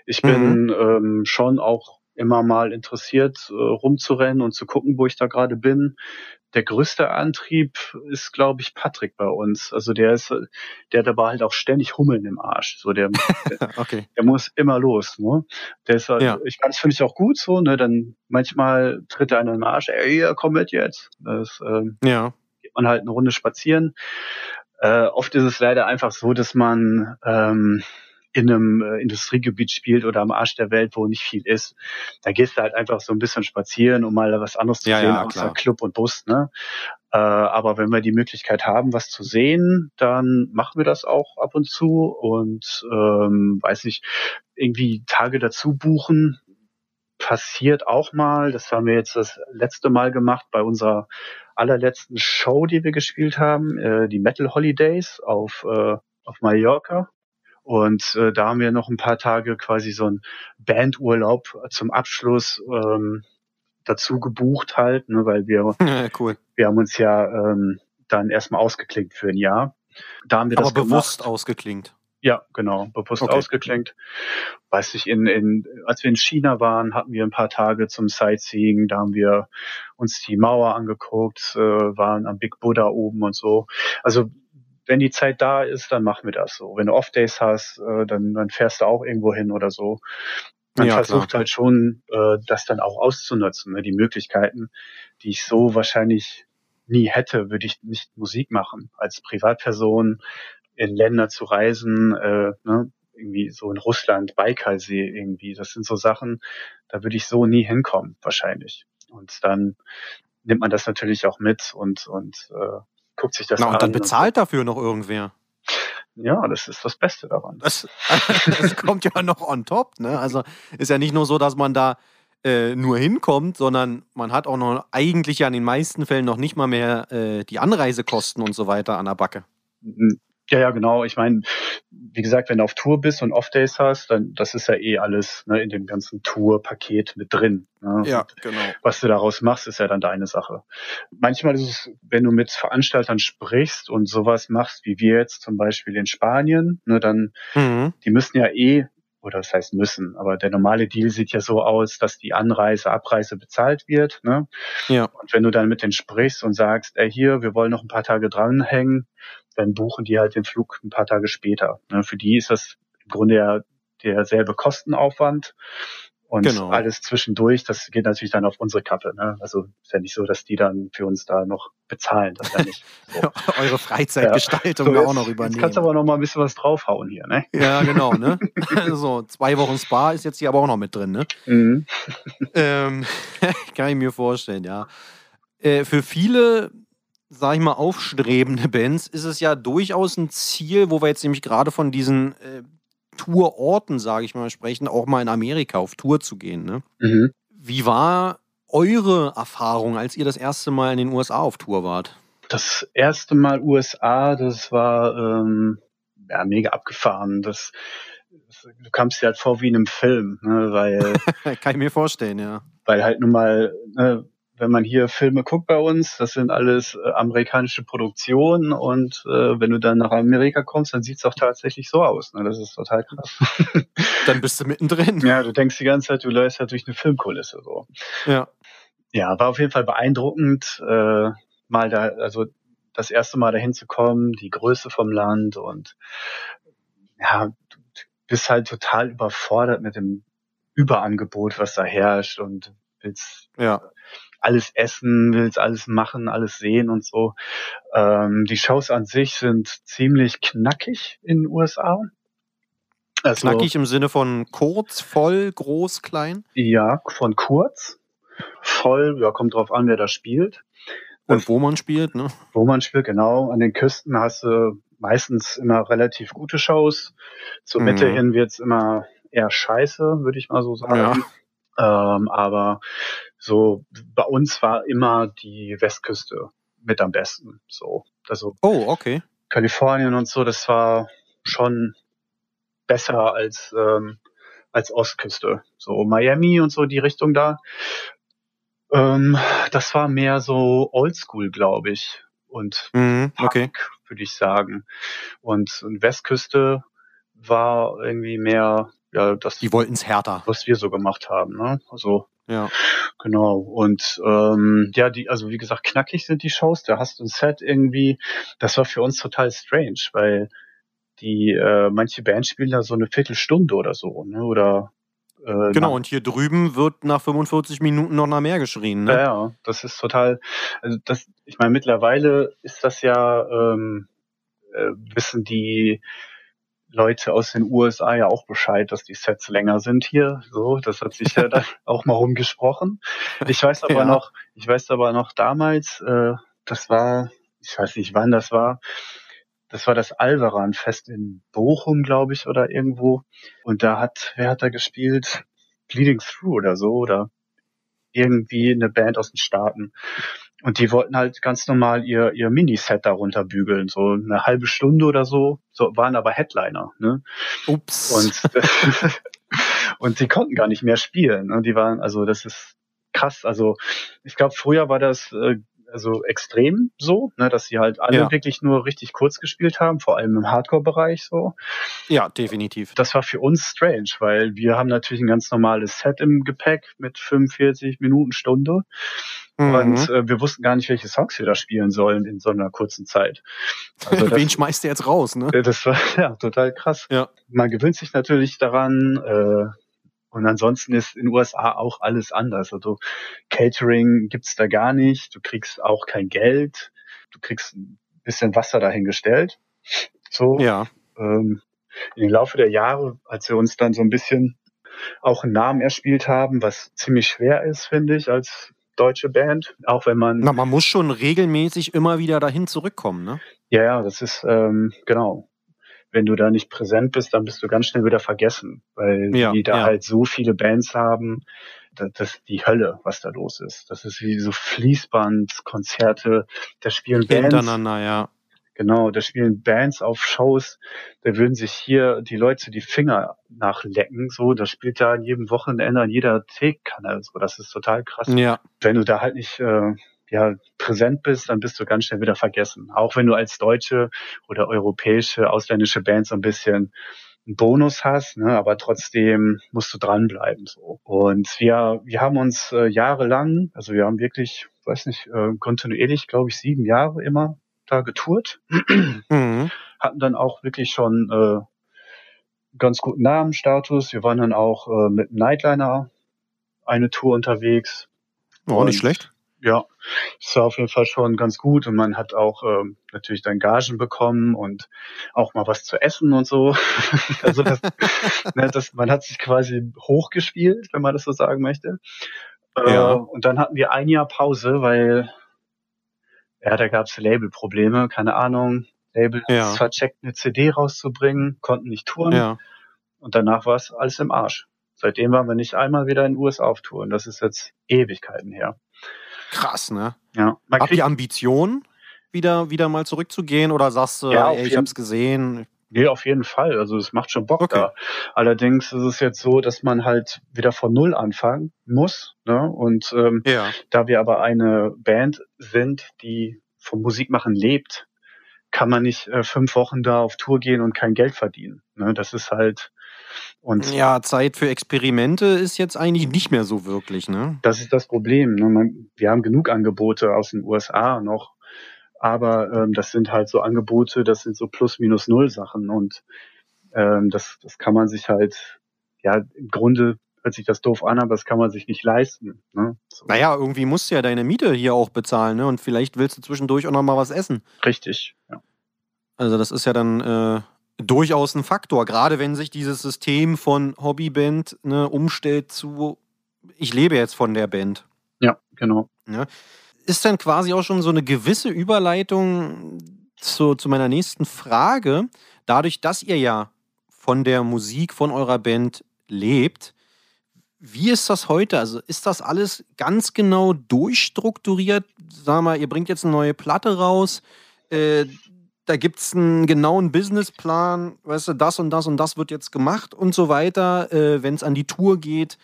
S4: Ich bin mhm. ähm, schon auch immer mal interessiert, äh, rumzurennen und zu gucken, wo ich da gerade bin der größte Antrieb ist, glaube ich, Patrick bei uns. Also der ist, der hat aber halt auch ständig Hummeln im Arsch. So der, (laughs) okay. der muss immer los. Ne? Der ist, halt, ja. ich das finde ich auch gut so. Ne? Dann manchmal tritt er einen im Arsch. Ey, komm mit jetzt. Das, ähm, ja. Geht man halt eine Runde spazieren. Äh, oft ist es leider einfach so, dass man ähm, in einem äh, Industriegebiet spielt oder am Arsch der Welt, wo nicht viel ist, da gehst du halt einfach so ein bisschen spazieren, um mal was anderes zu ja, sehen, ja, außer klar. Club und Bus. Ne? Äh, aber wenn wir die Möglichkeit haben, was zu sehen, dann machen wir das auch ab und zu und ähm, weiß ich, irgendwie Tage dazu buchen, passiert auch mal. Das haben wir jetzt das letzte Mal gemacht bei unserer allerletzten Show, die wir gespielt haben, äh, die Metal Holidays auf, äh, auf Mallorca. Und äh, da haben wir noch ein paar Tage quasi so ein Bandurlaub zum Abschluss ähm, dazu gebucht halt, ne, weil wir, (laughs)
S3: cool.
S4: wir haben uns ja ähm, dann erstmal ausgeklinkt für ein Jahr. Da haben wir
S3: Aber
S4: das
S3: bewusst
S4: gemacht.
S3: ausgeklinkt.
S4: Ja, genau, bewusst okay. ausgeklinkt. Weiß ich, in, in, als wir in China waren, hatten wir ein paar Tage zum Sightseeing, da haben wir uns die Mauer angeguckt, äh, waren am Big Buddha oben und so. Also wenn die Zeit da ist, dann machen wir das so. Wenn du Off-Days hast, äh, dann, dann fährst du auch irgendwo hin oder so. Man ja, versucht klar. halt schon, äh, das dann auch auszunutzen, ne? die Möglichkeiten, die ich so wahrscheinlich nie hätte, würde ich nicht Musik machen. Als Privatperson in Länder zu reisen, äh, ne? irgendwie so in Russland, Baikalsee irgendwie, das sind so Sachen, da würde ich so nie hinkommen, wahrscheinlich. Und dann nimmt man das natürlich auch mit und, und äh, guckt sich das
S3: Na,
S4: an.
S3: Und dann bezahlt und dafür noch irgendwer.
S4: Ja, das ist das Beste daran.
S3: Das, (laughs) das kommt ja noch on top. Ne? Also ist ja nicht nur so, dass man da äh, nur hinkommt, sondern man hat auch noch eigentlich ja in den meisten Fällen noch nicht mal mehr äh, die Anreisekosten und so weiter an der Backe.
S4: Ja, ja, genau. Ich meine, wie gesagt, wenn du auf Tour bist und Off-Days hast, dann das ist ja eh alles ne, in dem ganzen Tour-Paket mit drin. Ne?
S3: Ja, genau.
S4: Was du daraus machst, ist ja dann deine Sache. Manchmal ist es, wenn du mit Veranstaltern sprichst und sowas machst, wie wir jetzt zum Beispiel in Spanien, ne, dann, mhm. die müssen ja eh oder das heißt müssen, aber der normale Deal sieht ja so aus, dass die Anreise, Abreise bezahlt wird. Ne?
S3: Ja.
S4: Und wenn du dann mit denen sprichst und sagst, ey hier, wir wollen noch ein paar Tage dranhängen, dann buchen die halt den Flug ein paar Tage später. Ne? Für die ist das im Grunde ja derselbe Kostenaufwand. Und genau. alles zwischendurch, das geht natürlich dann auf unsere Kappe. Ne? Also ist ja nicht so, dass die dann für uns da noch bezahlen. Das ja nicht (laughs)
S3: so. Eure Freizeitgestaltung ja. so, auch noch übernehmen. Jetzt
S4: kannst du aber noch mal ein bisschen was draufhauen hier. Ne?
S3: Ja, genau. Ne? (laughs) (laughs) so, zwei Wochen Spa ist jetzt hier aber auch noch mit drin. Ne? Mhm. Ähm, kann ich mir vorstellen, ja. Äh, für viele sag ich mal, aufstrebende Bands ist es ja durchaus ein Ziel, wo wir jetzt nämlich gerade von diesen äh, Tourorten, sage ich mal, sprechen, auch mal in Amerika auf Tour zu gehen. Ne?
S4: Mhm.
S3: Wie war eure Erfahrung, als ihr das erste Mal in den USA auf Tour wart?
S4: Das erste Mal USA, das war ähm, ja, mega abgefahren. Das, das, du kamst dir halt vor wie in einem Film, ne, weil, (laughs)
S3: Kann ich mir vorstellen, ja.
S4: weil halt nun mal, ne, wenn man hier Filme guckt bei uns, das sind alles äh, amerikanische Produktionen und äh, wenn du dann nach Amerika kommst, dann sieht's auch tatsächlich so aus. Ne? Das ist total krass. (laughs)
S3: Dann bist du mittendrin.
S4: ja, du denkst die ganze Zeit, du läufst halt durch eine Filmkulisse so.
S3: Ja.
S4: Ja, war auf jeden Fall beeindruckend, äh, mal da, also das erste Mal dahin zu kommen, die Größe vom Land und ja, du bist halt total überfordert mit dem Überangebot, was da herrscht und willst
S3: Ja.
S4: Alles essen, willst alles machen, alles sehen und so. Ähm, die Shows an sich sind ziemlich knackig in den USA. Also,
S3: Knackig im Sinne von kurz, voll, groß, klein.
S4: Ja, von kurz. Voll, ja, kommt drauf an, wer da spielt.
S3: Und wo man spielt, ne?
S4: Wo man spielt, genau. An den Küsten hast du meistens immer relativ gute Shows. Zur
S3: Mhm.
S4: Mitte hin wird's immer eher scheiße, würde ich mal so sagen. Ähm, aber so bei uns war immer die Westküste mit am besten. So, also
S3: Oh, okay.
S4: Kalifornien und so, das war schon besser als ähm, als Ostküste. So Miami und so die Richtung da. Ähm, das war mehr so Oldschool, glaube ich. Und
S3: Mhm, okay.
S4: Punk, würde ich sagen. Und, und Westküste war irgendwie mehr, ja, das,
S3: Die wollten's härter.
S4: was wir so gemacht haben. Ne? Also
S3: Ja.
S4: Genau. Und ähm, ja, die, also wie gesagt, knackig sind die Shows. Da hast du ein Set irgendwie. Das war für uns total strange, weil die äh, manche Bands spielen da so eine Viertelstunde oder so, ne? Oder äh,
S3: Genau,
S4: nach-
S3: und hier drüben wird nach 45 Minuten noch nach mehr geschrien,
S4: Ja,
S3: ne?
S4: ja, das ist total. Also das, ich meine, mittlerweile ist das ja ähm, äh, wissen die Leute aus den USA ja auch Bescheid, dass die Sets länger sind hier. So, das hat sich ja dann (laughs) auch mal rumgesprochen. Ich weiß aber
S3: Ja.
S4: noch, ich weiß aber noch damals, äh, das war, ich weiß nicht wann das war, das war das Alvaran-Fest in Bochum, glaube ich, oder irgendwo. Und da hat, wer hat da gespielt? Bleeding Through oder so, oder irgendwie eine Band aus den Staaten. Und die wollten halt ganz normal ihr, ihr Miniset darunter bügeln, so eine halbe Stunde oder so, so waren aber Headliner, ne?
S3: Ups.
S4: Und, (laughs) und sie konnten gar nicht mehr spielen. Und die waren, also das ist krass. Also ich glaube, früher war das äh, also extrem so, ne, dass sie halt alle
S3: Ja.
S4: wirklich nur richtig kurz gespielt haben, vor allem im Hardcore-Bereich so.
S3: ja, definitiv.
S4: Das war für uns strange, weil wir haben natürlich ein ganz normales Set im Gepäck mit 45 Minuten Stunde.
S3: Mhm.
S4: Und äh, wir wussten gar nicht, welche Songs wir da spielen sollen in so einer kurzen Zeit. Also (laughs) das,
S3: Wen schmeißt der jetzt raus, ne?
S4: äh, das war (laughs) ja total krass.
S3: Ja.
S4: Man gewöhnt sich natürlich daran. Äh, und ansonsten ist in den USA auch alles anders. Also Catering gibt's da gar nicht. Du kriegst auch kein Geld. Du kriegst ein bisschen Wasser dahingestellt. So.
S3: Ja.
S4: Ähm, in den Laufe der Jahre, als wir uns dann so ein bisschen auch einen Namen erspielt haben, was ziemlich schwer ist, finde ich, als deutsche Band. Auch wenn man
S3: Na, man muss schon regelmäßig immer wieder dahin zurückkommen, ne?
S4: Ja, ja, das ist ähm, genau. Wenn du da nicht präsent bist, dann bist du ganz schnell wieder vergessen, weil
S3: Ja,
S4: die da
S3: ja.
S4: halt so viele Bands haben. Das, das ist die Hölle, was da los ist. Das ist wie so Fließbandkonzerte. Da spielen Bands,
S3: Hintereinander, ja.
S4: genau, da spielen Bands auf Shows. Da würden sich hier die Leute die Finger nachlecken. So, das spielt da an jedem Wochenende an jeder Teekanne. So, das ist total krass
S3: Ja.
S4: wenn du da halt nicht äh, ja, präsent bist, dann bist du ganz schnell wieder vergessen. Auch wenn du als deutsche oder europäische, ausländische Band so ein bisschen einen Bonus hast, ne, aber trotzdem musst du dranbleiben. So. Und wir, wir haben uns äh, jahrelang, also wir haben wirklich, weiß nicht, äh, kontinuierlich, glaube ich, sieben Jahre immer da getourt
S3: Mhm.
S4: hatten dann auch wirklich schon äh, ganz guten Namenstatus. Wir waren dann auch äh, mit Nightliner eine Tour unterwegs.
S3: Oh, nicht schlecht.
S4: Ja, es war auf jeden Fall schon ganz gut und man hat auch ähm, natürlich dann Gagen bekommen und auch mal was zu essen und so. (laughs) also das, (laughs) ne, das, man hat sich quasi hochgespielt, wenn man das so sagen möchte. Äh,
S3: Ja.
S4: Und dann hatten wir ein Jahr Pause, weil ja, da gab es Labelprobleme, keine Ahnung. Label
S3: Ja.
S4: vercheckt, eine CD rauszubringen, konnten nicht touren
S3: Ja.
S4: und danach war es alles im Arsch. Seitdem waren wir nicht einmal wieder in den USA auf Tour und das ist jetzt Ewigkeiten her.
S3: Krass, ne?
S4: Ja, man
S3: Habt ihr Ambitionen, wieder, wieder mal zurückzugehen oder sagst du,
S4: Ja,
S3: ey, ich hab's gesehen?
S4: nee, auf jeden Fall. Also es macht schon Bock
S3: Okay.
S4: da. Allerdings ist es jetzt so, dass man halt wieder von Null anfangen muss. Ne? Und ähm,
S3: Ja.
S4: da wir aber eine Band sind, die vom Musikmachen lebt, kann man nicht äh, fünf Wochen da auf Tour gehen und kein Geld verdienen. Ne? Das ist halt und
S3: Ja, Zeit für Experimente ist jetzt eigentlich nicht mehr so wirklich, ne?
S4: das ist das Problem. Ne? Wir haben genug Angebote aus den USA noch, aber ähm, das sind halt so Angebote, das sind so plus minus null Sachen und ähm, das, das kann man sich halt, ja, im Grunde hört sich das doof an, aber das kann man sich nicht leisten. Ne? So,
S3: Naja, irgendwie musst du ja deine Miete hier auch bezahlen, ne? Und vielleicht willst du zwischendurch auch noch mal was essen.
S4: Richtig. Ja.
S3: Also das ist ja dann äh, durchaus ein Faktor, gerade wenn sich dieses System von Hobbyband ne, umstellt zu, ich lebe jetzt von der Band.
S4: ja, genau.
S3: Ist dann quasi auch schon so eine gewisse Überleitung zu, zu meiner nächsten Frage. Dadurch, dass ihr ja von der Musik von eurer Band lebt, wie ist das heute? Also ist das alles ganz genau durchstrukturiert? Sag mal, ihr bringt jetzt eine neue Platte raus. Äh, da gibt es einen genauen Businessplan, weißt du, das und das und das wird jetzt gemacht und so weiter, äh, wenn es an die Tour geht.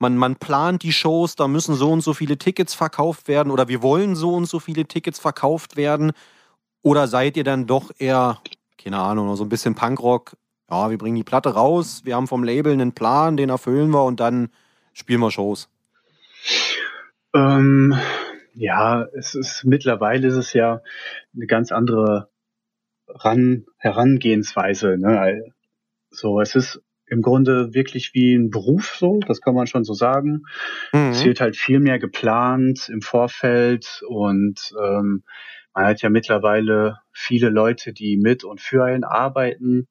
S3: Man, man plant die Shows, da müssen so und so viele Tickets verkauft werden oder wir wollen so und so viele Tickets verkauft werden. Oder seid ihr dann doch eher, keine Ahnung, so ein bisschen Punkrock? Ja, wir bringen die Platte raus, wir haben vom Label einen Plan, den erfüllen wir und dann spielen wir Shows.
S4: Ähm, ja, es ist mittlerweile ist es ja eine ganz andere Ran, Herangehensweise. Ne? So, es ist im Grunde wirklich wie ein Beruf so, das kann man schon so sagen.
S3: Mhm.
S4: Es wird halt viel mehr geplant im Vorfeld und ähm, man hat ja mittlerweile viele Leute, die mit und für einen arbeiten,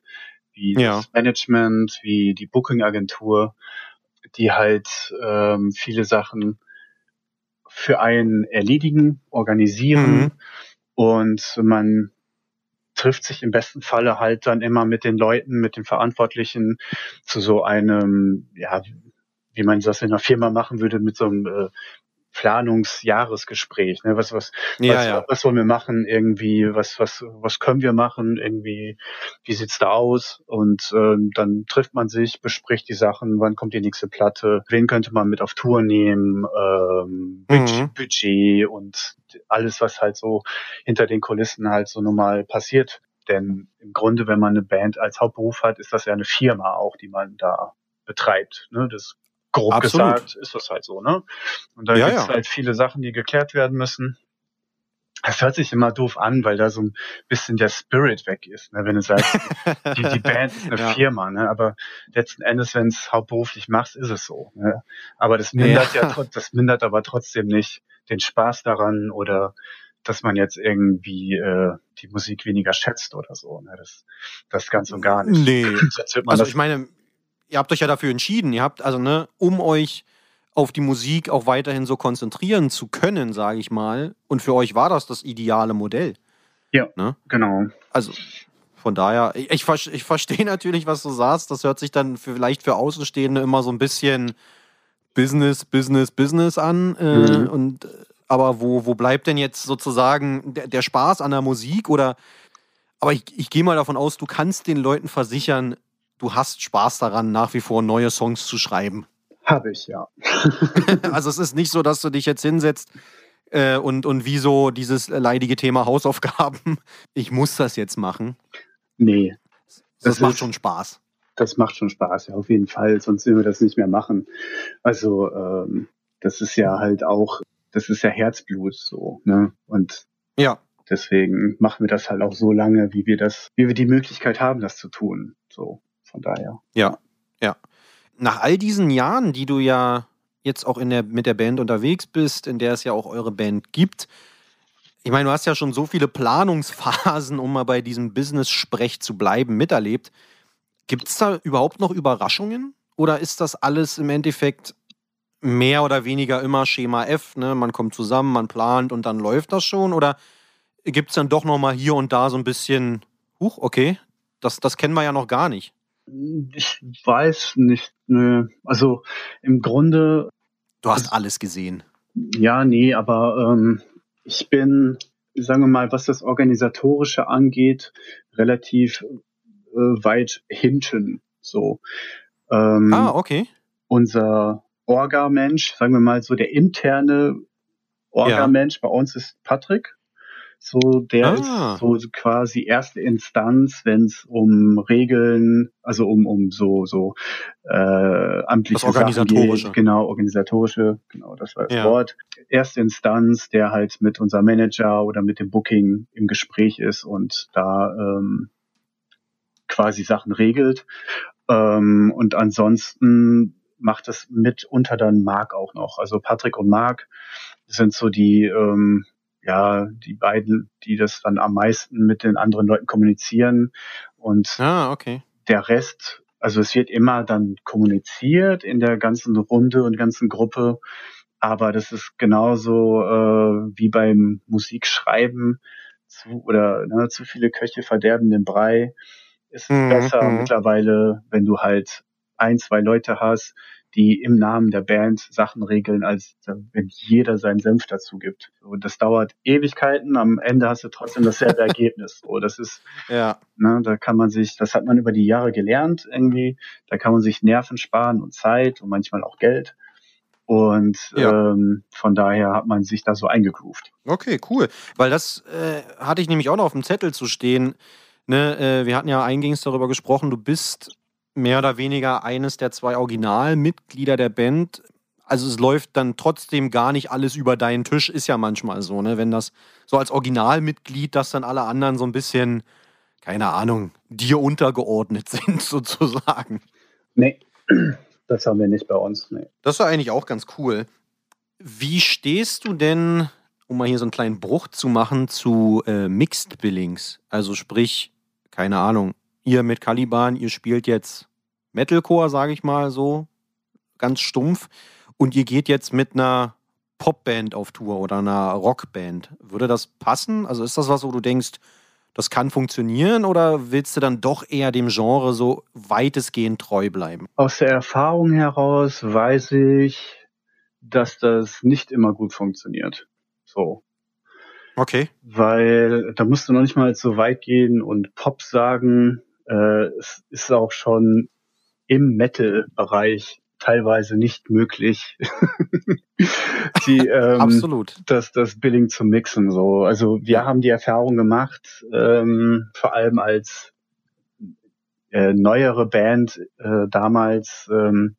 S4: wie
S3: Ja.
S4: das Management, wie die Booking-Agentur, die halt ähm, viele Sachen für einen erledigen, organisieren
S3: Mhm.
S4: und man trifft sich im besten Falle halt dann immer mit den Leuten, mit den Verantwortlichen zu so einem, ja, wie man das in einer Firma machen würde, mit so einem äh, Planungsjahresgespräch. Ne? Was, was,
S3: Ja,
S4: was,
S3: ja.
S4: was wollen wir machen? Irgendwie, was, was, was können wir machen? Irgendwie, wie sieht's da aus? Und ähm, dann trifft man sich, bespricht die Sachen, wann kommt die nächste Platte, wen könnte man mit auf Tour nehmen, ähm, Budget,
S3: Mhm.
S4: Budget und alles, was halt so hinter den Kulissen halt so normal passiert. Denn im Grunde, wenn man eine Band als Hauptberuf hat, ist das ja eine Firma auch, die man da betreibt. Ne? Das grob
S3: Absolut.
S4: gesagt ist das halt so, ne? Und da
S3: Ja,
S4: gibt's
S3: ja.
S4: halt viele Sachen, die geklärt werden müssen. Das hört sich immer doof an, weil da so ein bisschen der Spirit weg ist, ne? wenn du sagst, (laughs) die, die Band ist eine
S3: Ja.
S4: Firma, ne? aber letzten Endes, wenn es hauptberuflich machst, ist es so. Ne? Aber das mindert ja,
S3: Ja.
S4: das mindert aber trotzdem nicht den Spaß daran oder dass man jetzt irgendwie äh, die Musik weniger schätzt oder so. Ne? Das, das ganz und gar nicht.
S3: Nee. (laughs) Also ich meine, ihr habt euch ja dafür entschieden. Ihr habt also, ne, um euch auf die Musik auch weiterhin so konzentrieren zu können, sage ich mal. Und für euch war das das ideale Modell.
S4: genau.
S3: Also von daher, ich, ich, ver- ich verstehe (laughs) natürlich, was du sagst. Das hört sich dann vielleicht für Außenstehende immer so ein bisschen Business, Business, Business an. Äh,
S4: Mhm.
S3: und, aber wo, wo bleibt denn jetzt sozusagen der, der Spaß an der Musik? Oder aber ich, ich gehe mal davon aus, du kannst den Leuten versichern, du hast Spaß daran, nach wie vor neue Songs zu schreiben.
S4: Habe ich, ja. (laughs)
S3: Also es ist nicht so, dass du dich jetzt hinsetzt äh, und, und wie so dieses leidige Thema Hausaufgaben, (laughs) ich muss das jetzt machen.
S4: Nee,
S3: Das,
S4: Das
S3: macht
S4: ist-
S3: schon Spaß.
S4: das macht schon Spaß, ja, auf jeden Fall, sonst würden wir das nicht mehr machen. Also, ähm, das ist ja halt auch, das ist ja Herzblut so, ne? Und
S3: Ja.
S4: deswegen machen wir das halt auch so lange, wie wir das, wie wir die Möglichkeit haben, das zu tun. So, von daher.
S3: Ja, ja. Nach all diesen Jahren, die du ja jetzt auch in der, mit der Band unterwegs bist, in der es ja auch eure Band gibt, ich meine, du hast ja schon so viele Planungsphasen, um mal bei diesem Business-Sprech zu bleiben, miterlebt. Gibt es da überhaupt noch Überraschungen? Oder ist das alles im Endeffekt mehr oder weniger immer Schema F? Ne? Man kommt zusammen, man plant und dann läuft das schon? Oder gibt es dann doch nochmal hier und da so ein bisschen, huch, okay, das, das kennen wir ja noch gar nicht.
S4: Ich weiß nicht. Nö. Also im Grunde.
S3: Du hast alles gesehen.
S4: Ja, nee, aber ähm, ich bin, sagen wir mal, was das Organisatorische angeht, relativ äh, weit hinten. So. Ähm,
S3: ah, okay.
S4: Unser Orga-Mensch, sagen wir mal so der interne Orga-Mensch ja. bei uns ist Patrick. So, der ah. ist so quasi erste Instanz, wenn es um Regeln, also um um so so äh, amtliche
S3: das organisatorische.
S4: Sachen geht. Genau, organisatorische, genau, das war das ja. Wort. Erste Instanz, der halt mit unserem Manager oder mit dem Booking im Gespräch ist und da ähm, quasi Sachen regelt. Ähm, und ansonsten macht es mitunter dann Marc auch noch. Also Patrick und Marc sind so die, ähm, ja, die beiden, die das dann am meisten mit den anderen Leuten kommunizieren. Und
S3: ah, okay.
S4: der Rest, also es wird immer dann kommuniziert in der ganzen Runde und ganzen Gruppe. Aber das ist genauso äh, wie beim Musikschreiben zu, oder ne, zu viele Köche verderben den Brei. Es ist mhm. besser mhm. mittlerweile, wenn du halt ein, zwei Leute hast, die im Namen der Band Sachen regeln, als wenn jeder seinen Senf dazu gibt. Und das dauert Ewigkeiten. Am Ende hast du trotzdem dasselbe (laughs) Ergebnis. So, das ist,
S3: ja.
S4: ne, da kann man sich, das hat man über die Jahre gelernt irgendwie. Da kann man sich Nerven sparen und Zeit und manchmal auch Geld. Und ja. ähm, von daher hat man sich da so eingegroovt.
S3: Okay, cool. Weil das äh, hatte ich nämlich auch noch auf dem Zettel zu stehen. Ne, äh, wir hatten ja eingehends darüber gesprochen, du bist mehr oder weniger eines der zwei Originalmitglieder der Band. Also es läuft dann trotzdem gar nicht alles über deinen Tisch, ist ja manchmal so, ne? Wenn das so als Originalmitglied, dass dann alle anderen so ein bisschen, keine Ahnung, dir untergeordnet (laughs) sind, sozusagen.
S4: Nee, das haben wir nicht bei uns. Nee.
S3: Das war eigentlich auch ganz cool. Wie stehst du denn, um mal hier so einen kleinen Bruch zu machen, zu äh, Mixed Billings? Also sprich, keine Ahnung, ihr mit Caliban, ihr spielt jetzt Metalcore, sage ich mal so, ganz stumpf, und ihr geht jetzt mit einer Popband auf Tour oder einer Rockband. Würde das passen? Also ist das was, wo du denkst, das kann funktionieren oder willst du dann doch eher dem Genre so weitestgehend treu bleiben?
S4: Aus der Erfahrung heraus weiß ich, dass das nicht immer gut funktioniert. So.
S3: Okay.
S4: Weil da musst du noch nicht mal so weit gehen und Pop sagen, äh, es ist auch schon im Metal-Bereich teilweise nicht möglich, (laughs) die, ähm,
S3: Absolut.
S4: Das, das Billing zu mixen. So, also wir haben die Erfahrung gemacht, ähm, vor allem als äh, neuere Band äh, damals. Ähm,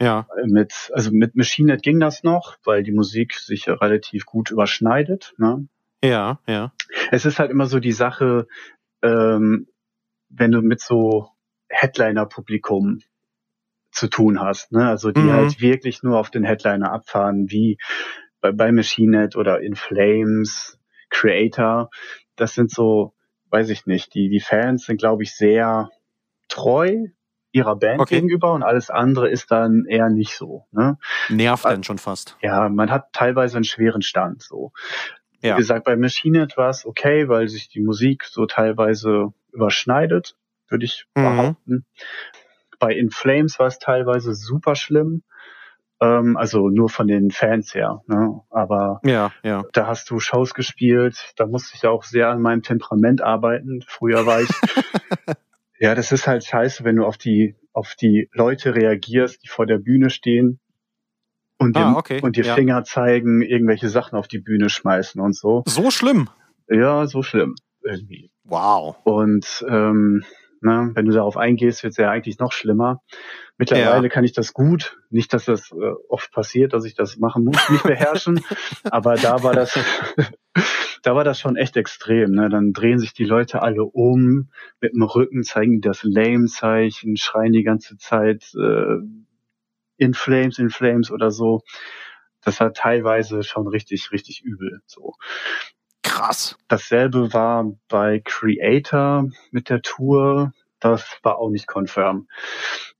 S3: ja.
S4: Mit, also mit Machine Head ging das noch, weil die Musik sich ja relativ gut überschneidet. Ne?
S3: Ja, ja.
S4: Es ist halt immer so die Sache, ähm, wenn du mit so Headliner-Publikum zu tun hast, ne? Also die mhm. halt wirklich nur auf den Headliner abfahren, wie bei, bei MachineNet oder In Flames, Creator. Das sind so, weiß ich nicht, die, die Fans sind, glaube ich, sehr treu ihrer Band okay. gegenüber und alles andere ist dann eher nicht so. Ne?
S3: Nervt dann schon fast.
S4: Ja, man hat teilweise einen schweren Stand. So. Ja. Wie gesagt, bei MachineNet war es okay, weil sich die Musik so teilweise überschneidet, würde ich mhm. behaupten. Bei In Flames war es teilweise super schlimm. Ähm, also nur von den Fans her. Ne? Aber
S3: ja, ja.
S4: da hast du Shows gespielt, da musste ich auch sehr an meinem Temperament arbeiten. Früher war ich. (laughs) ja, das ist halt scheiße, wenn du auf die, auf die Leute reagierst, die vor der Bühne stehen und dir, ah, okay. und dir ja. Finger zeigen, irgendwelche Sachen auf die Bühne schmeißen und so.
S3: So schlimm?
S4: Ja, so schlimm irgendwie.
S3: Wow.
S4: Und ähm, ne, wenn du darauf eingehst, wird es ja eigentlich noch schlimmer. Mittlerweile ja. kann ich das gut. Nicht, dass das äh, oft passiert, dass ich das machen muss, nicht beherrschen. (laughs) aber da war das, (laughs) da war das schon echt extrem. Ne? Dann drehen sich die Leute alle um, mit dem Rücken zeigen das Lame-Zeichen, schreien die ganze Zeit äh, in Flames, in Flames oder so. Das war teilweise schon richtig, richtig übel. So.
S3: Krass.
S4: Dasselbe war bei Creator mit der Tour. Das war auch nicht confirm.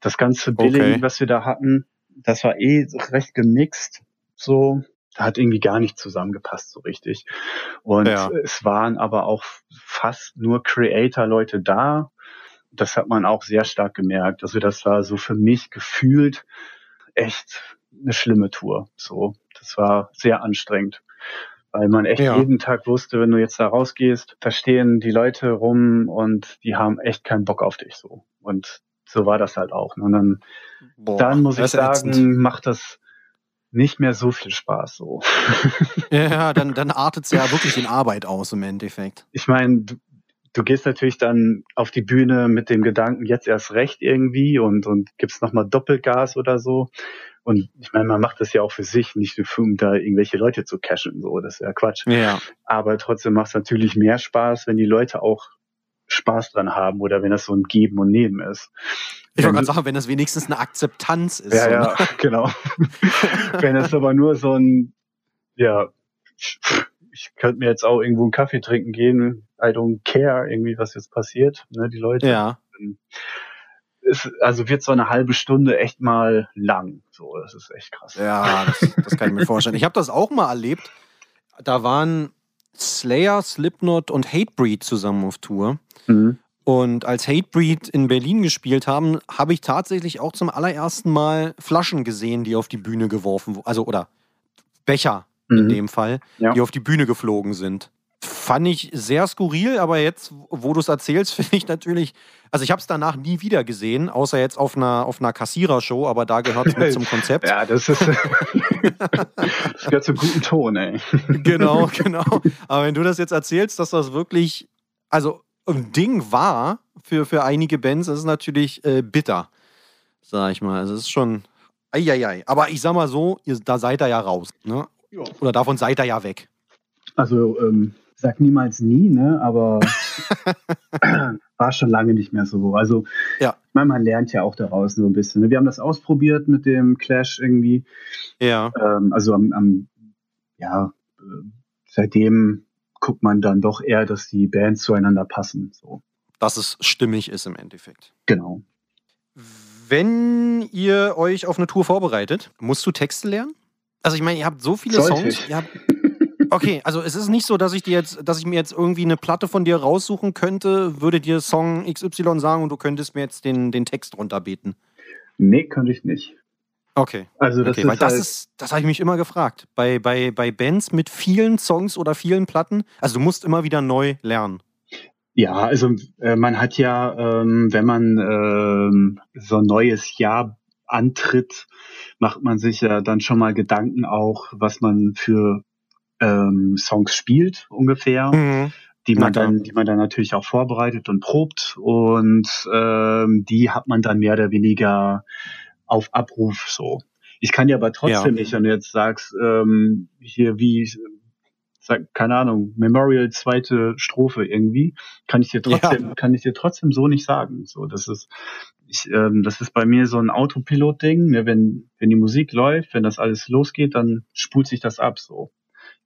S4: Das ganze Billing, okay. was wir da hatten, das war eh recht gemixt. So, da hat irgendwie gar nicht zusammengepasst so richtig. Und
S3: Ja.
S4: es waren aber auch fast nur Creator-Leute da. Das hat man auch sehr stark gemerkt. Also das war so für mich gefühlt echt eine schlimme Tour. So, das war sehr anstrengend. Weil man echt
S3: Ja.
S4: jeden Tag wusste, wenn du jetzt da rausgehst, da stehen die Leute rum und die haben echt keinen Bock auf dich so. Und so war das halt auch. Und dann,
S3: Boah,
S4: dann muss ich sagen,
S3: ätzend.
S4: macht das nicht mehr so viel Spaß so. (laughs)
S3: Ja, dann, dann (laughs) artet es ja wirklich in Arbeit aus im Endeffekt.
S4: ich meine, du, du gehst natürlich dann auf die Bühne mit dem Gedanken, jetzt erst recht irgendwie und, und gibst nochmal Doppelgas oder so. Und ich meine, man macht das ja auch für sich, nicht nur für, um da irgendwelche Leute zu cashen. So, das ist ja Quatsch.
S3: Ja.
S4: Aber trotzdem macht es natürlich mehr Spaß, wenn die Leute auch Spaß dran haben oder wenn das so ein Geben und Nehmen ist.
S3: Ich wollte
S4: Wenn
S3: gerade sagen, wenn das wenigstens eine Akzeptanz ist.
S4: Ja,
S3: so,
S4: ja,
S3: ne? (laughs)
S4: genau. (laughs) wenn es aber nur so ein, ja, ich, ich könnte mir jetzt auch irgendwo einen Kaffee trinken gehen, I don't care irgendwie, was jetzt passiert, ne, die Leute.
S3: ja.
S4: Ist, also wird so eine halbe Stunde echt mal lang. So, das ist echt krass.
S3: Ja, das, das kann ich mir vorstellen. Ich habe das auch mal erlebt. Da waren Slayer, Slipknot und Hatebreed zusammen auf Tour.
S4: Mhm.
S3: Und als Hatebreed in Berlin gespielt haben, habe ich tatsächlich auch zum allerersten Mal Flaschen gesehen, die auf die Bühne geworfen wurden. Also, oder Becher in
S4: Mhm.
S3: dem Fall,
S4: Ja.
S3: die auf die Bühne geflogen sind. Fand ich sehr skurril, aber jetzt, wo du es erzählst, (laughs) finde ich natürlich. Also, ich habe es danach nie wieder gesehen, außer jetzt auf einer, auf einer Kassierershow, aber da gehört es mit zum Konzept. (laughs)
S4: Ja, das ist, (laughs) das gehört zum guten Ton, ey.
S3: Genau, genau. Aber wenn du das jetzt erzählst, dass das wirklich, also ein Ding war für, für einige Bands, das ist natürlich äh, bitter, sag ich mal. Also es ist schon, eieiei. Aber ich sag mal so, ihr, da seid ihr ja raus, ne? Oder davon seid ihr ja weg.
S4: Also, ähm, sag niemals nie, ne, aber (laughs) (clears throat) war schon lange nicht mehr so. Also,
S3: Ja.
S4: ich meine, man lernt ja auch daraus so ein bisschen. ne? Wir haben das ausprobiert mit dem Clash irgendwie.
S3: Ja.
S4: Ähm, also am, am ja, äh, seitdem guckt man dann doch eher, dass die Bands zueinander passen. So,
S3: Dass es stimmig ist im Endeffekt.
S4: genau.
S3: Wenn ihr euch auf eine Tour vorbereitet, musst du Texte lernen? Also ich meine, ihr habt so viele
S4: Sollte
S3: Songs.
S4: ich.
S3: Ihr habt, (laughs) okay, also es ist nicht so, dass ich dir jetzt, dass ich mir jetzt irgendwie eine Platte von dir raussuchen könnte, würde dir Song XY sagen und du könntest mir jetzt den, den Text runterbeten.
S4: Nee, könnte ich nicht.
S3: Okay.
S4: Also das
S3: okay, weil
S4: ist
S3: das
S4: halt,
S3: ist, das habe ich mich immer gefragt. Bei, bei, bei Bands mit vielen Songs oder vielen Platten, also du musst immer wieder neu lernen.
S4: Ja, also äh, man hat ja, ähm, wenn man ähm, so ein neues Jahr antritt, macht man sich ja dann schon mal Gedanken auch, was man für ähm, Songs spielt ungefähr, die
S3: Na
S4: man
S3: klar.
S4: dann, die man dann natürlich auch vorbereitet und probt und ähm, die hat man dann mehr oder weniger auf Abruf so. Ich kann dir aber trotzdem nicht, wenn du jetzt sagst, ähm, hier wie sag, keine Ahnung, Memorial zweite Strophe irgendwie, kann ich dir trotzdem, kann ich dir trotzdem so nicht sagen. So, das ist, ich, ähm, das ist bei mir so ein Autopilot-Ding. Ne? Wenn, wenn die Musik läuft, wenn das alles losgeht, dann spult sich das ab. So,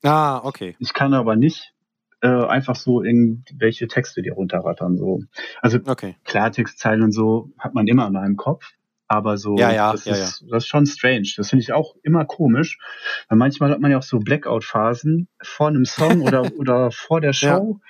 S3: Ah, okay.
S4: ich kann aber nicht äh, einfach so irgendwelche Texte dir runterrattern. So, also
S3: Okay.
S4: Klartextzeilen und so hat man immer in meinem Kopf. Aber so,
S3: Ja, ja,
S4: das,
S3: ja,
S4: ist, das ist schon strange. Das finde ich auch immer komisch. Weil manchmal hat man ja auch so Blackout-Phasen vor einem Song oder, (laughs) oder vor der Show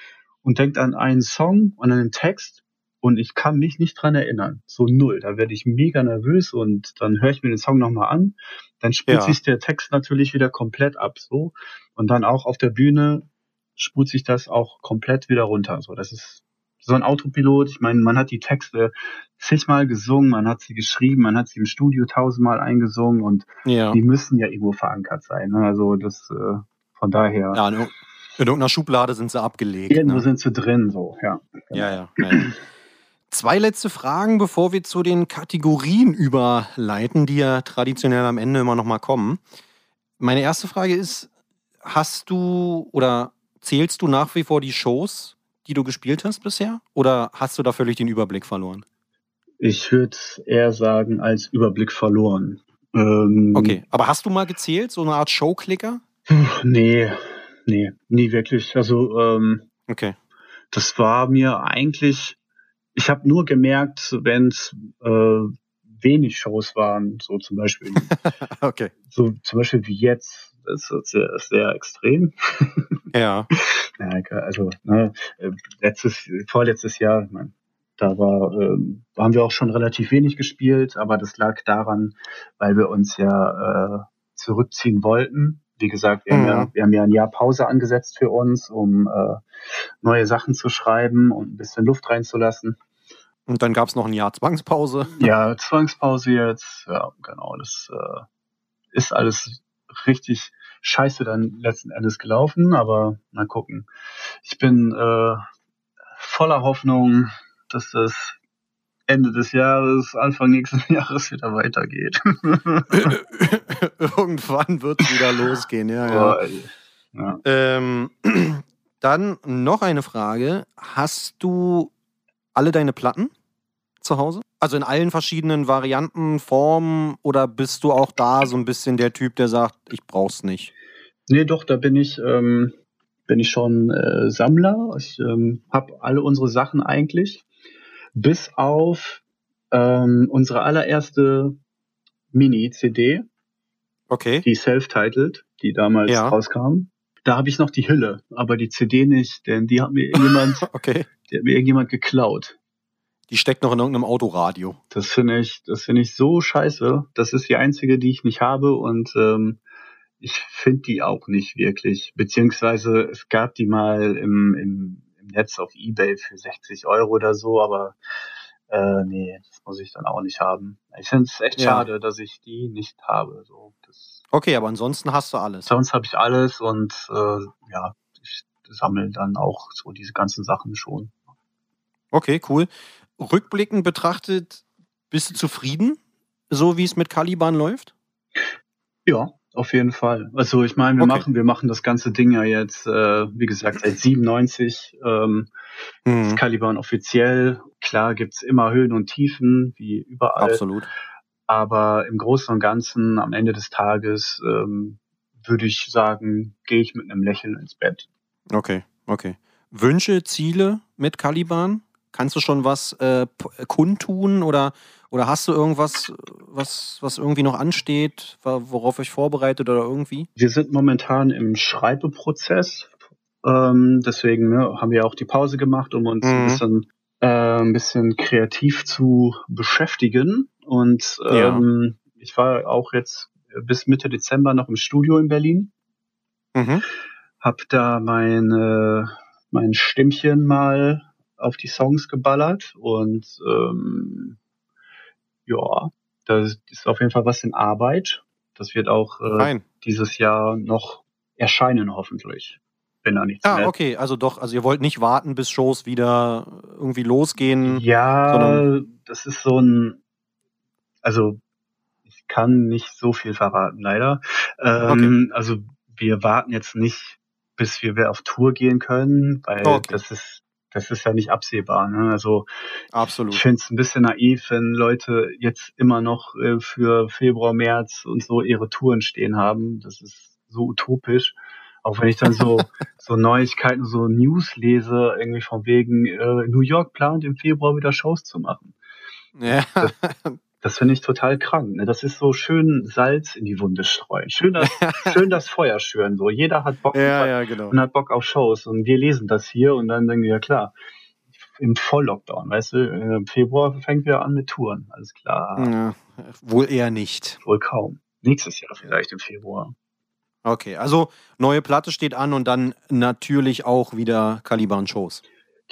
S4: und denkt an einen Song und an einen Text und ich kann mich nicht dran erinnern. So null. Da werde ich mega nervös und dann höre ich mir den Song nochmal an. Dann spult
S3: Ja.
S4: sich der Text natürlich wieder komplett ab. So. Und dann auch auf der Bühne spult sich das auch komplett wieder runter. So, das ist so ein Autopilot. Ich meine, man hat die Texte zigmal gesungen, man hat sie geschrieben, man hat sie im Studio tausendmal eingesungen und
S3: Ja.
S4: die müssen ja irgendwo verankert sein. Ne? Also das äh, von daher
S3: Ja, in irgendeiner Schublade sind sie abgelegt.
S4: irgendwo
S3: Ne?
S4: sind sie drin. So, ja.
S3: Ja, ja, ja, ja. Zwei letzte Fragen, bevor wir zu den Kategorien überleiten, die ja traditionell am Ende immer noch mal kommen. Meine erste Frage ist, hast du oder zählst du nach wie vor die Shows, die du gespielt hast bisher? Oder hast du da völlig den Überblick verloren?
S4: Ich würde eher sagen, als Überblick verloren. Ähm,
S3: Okay, aber hast du mal gezählt, so eine Art Showklicker?
S4: Nee, nee, nie wirklich. Also ähm,
S3: Okay.
S4: das war mir eigentlich, ich habe nur gemerkt, wenn es äh, wenig Shows waren, so zum Beispiel (laughs)
S3: Okay.
S4: so zum Beispiel wie jetzt, Das ist sehr, sehr extrem.
S3: Ja. (laughs)
S4: Ja, also ne, äh, letztes, vorletztes Jahr, ich mein, da war, ähm, haben wir auch schon relativ wenig gespielt, aber das lag daran, weil wir uns ja äh, zurückziehen wollten. Wie gesagt, wir,
S3: Mhm.
S4: haben ja, wir haben ja ein Jahr Pause angesetzt für uns, um äh, neue Sachen zu schreiben und ein bisschen Luft reinzulassen.
S3: Und dann gab es noch ein Jahr Zwangspause. (laughs)
S4: Ja, Zwangspause jetzt, ja, genau, das äh, ist alles richtig scheiße dann letzten Endes gelaufen, aber mal gucken. Ich bin äh, voller Hoffnung, dass das Ende des Jahres, Anfang nächsten (laughs) Jahres wieder weitergeht. (laughs)
S3: Irgendwann wird es wieder (laughs) losgehen, ja, ja.
S4: Ja.
S3: Ähm, (clears throat) dann noch eine Frage. Hast du alle deine Platten zu Hause? Also in allen verschiedenen Varianten, Formen oder bist du auch da so ein bisschen der Typ, der sagt, ich brauch's nicht?
S4: Nee, doch, da bin ich, ähm, bin ich schon äh, Sammler. Ich ähm, habe alle unsere Sachen eigentlich, bis auf ähm, unsere allererste Mini-CD,
S3: Okay.
S4: die self-titled, die damals
S3: Ja.
S4: rauskam. Da habe ich noch die Hülle, aber die CD nicht, denn die hat mir irgendjemand, (laughs)
S3: Okay.
S4: die hat mir irgendjemand geklaut.
S3: Die steckt noch in irgendeinem Autoradio.
S4: Das finde ich, das finde ich so scheiße. Das ist die einzige, die ich nicht habe und ähm, ich finde die auch nicht wirklich. Beziehungsweise es gab die mal im, im, im Netz auf Ebay für 60 Euro oder so, aber äh, nee, das muss ich dann auch nicht haben. Ich finde es echt
S3: Ja.
S4: schade, dass ich die nicht habe. So,
S3: Okay, aber ansonsten hast du alles.
S4: sonst habe ich alles und äh, ja, ich sammle dann auch so diese ganzen Sachen schon.
S3: Okay, cool. Rückblickend betrachtet, bist du zufrieden, so wie es mit Caliban läuft?
S4: Ja, auf jeden Fall. Also ich meine, wir
S3: Okay.
S4: machen, wir machen das ganze Ding ja jetzt, äh, wie gesagt, seit 97 ähm,
S3: Mhm.
S4: ist Caliban offiziell. Klar gibt's immer Höhen und Tiefen, wie überall.
S3: Absolut.
S4: Aber im Großen und Ganzen, am Ende des Tages, ähm, würde ich sagen, gehe ich mit einem Lächeln ins Bett.
S3: Okay, okay. Wünsche, Ziele mit Caliban? Kannst du schon was äh, kundtun oder, oder hast du irgendwas, was, was irgendwie noch ansteht, worauf euch vorbereitet oder irgendwie?
S4: Wir sind momentan im Schreibeprozess. Ähm, deswegen ne, haben wir auch die Pause gemacht, um uns
S3: Mhm.
S4: ein bisschen, äh, ein bisschen kreativ zu beschäftigen. Und
S3: Ja.
S4: ähm, ich war auch jetzt bis Mitte Dezember noch im Studio in Berlin,
S3: Mhm.
S4: hab da mein, äh, mein Stimmchen mal auf die Songs geballert und ähm, ja, das ist auf jeden Fall was in Arbeit. Das wird auch äh, dieses Jahr noch erscheinen, hoffentlich. Wenn da nichts
S3: Ah,
S4: mehr.
S3: okay, also doch, also ihr wollt nicht warten, bis Shows wieder irgendwie losgehen.
S4: Ja, das ist so ein, also ich kann nicht so viel verraten, leider. Ähm, Also wir warten jetzt nicht, bis wir auf Tour gehen können, weil
S3: Okay.
S4: das ist das ist ja nicht absehbar. Ne? Also
S3: Absolut.
S4: ich finde es ein bisschen naiv, wenn Leute jetzt immer noch äh, für Februar, März und so ihre Touren stehen haben. Das ist so utopisch. Auch wenn ich dann so, (laughs) so Neuigkeiten, so News lese, irgendwie von wegen, äh, New York plant im Februar wieder Shows zu machen.
S3: Ja.
S4: Das (laughs) finde ich total krank. Ne? Das ist so schön Salz in die Wunde streuen. Schön das, (laughs) schön das Feuer schüren. So. Jeder hat Bock,
S3: ja, ja, genau.
S4: und hat Bock auf Shows. Und wir lesen das hier und dann denken wir, ja klar, im Volllockdown, weißt du, äh, im Februar fängt wir an mit Touren. Alles klar.
S3: Ja, wohl eher nicht.
S4: Wohl kaum. Nächstes Jahr vielleicht im Februar.
S3: Okay, also neue Platte steht an und dann natürlich auch wieder Caliban-Shows.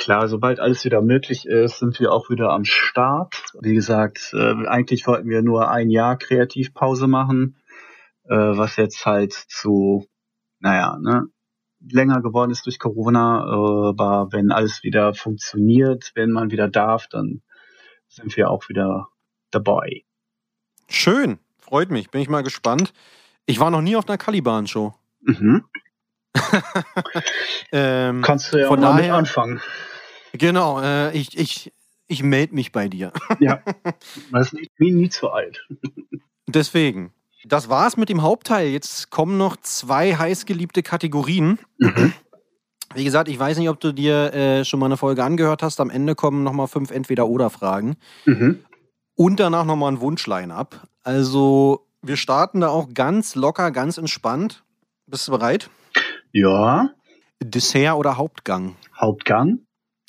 S4: Klar, sobald alles wieder möglich ist, sind wir auch wieder am Start. Wie gesagt, äh, eigentlich wollten wir nur ein Jahr Kreativpause machen, äh, was jetzt halt zu, naja, ne, länger geworden ist durch Corona. Äh, aber wenn alles wieder funktioniert, wenn man wieder darf, dann sind wir auch wieder dabei.
S3: Schön, freut mich, bin ich mal gespannt. Ich war noch nie auf einer Caliban-Show.
S4: Mhm. (laughs)
S3: Ähm,
S4: Kannst du ja
S3: Von
S4: mal mit
S3: daher-
S4: anfangen.
S3: Genau, äh, ich, ich, ich melde mich bei dir.
S4: Ja. Man ist nie, nie, zu alt.
S3: Deswegen. Das war's mit dem Hauptteil. Jetzt kommen noch zwei heißgeliebte Kategorien.
S4: Mhm.
S3: Wie gesagt, ich weiß nicht, ob du dir äh, schon mal eine Folge angehört hast. Am Ende kommen nochmal fünf Entweder-Oder-Fragen.
S4: Mhm.
S3: Und danach nochmal ein Wunschline ab. Also, wir starten da auch ganz locker, ganz entspannt. Bist du bereit?
S4: Ja,
S3: Dessert oder Hauptgang?
S4: Hauptgang?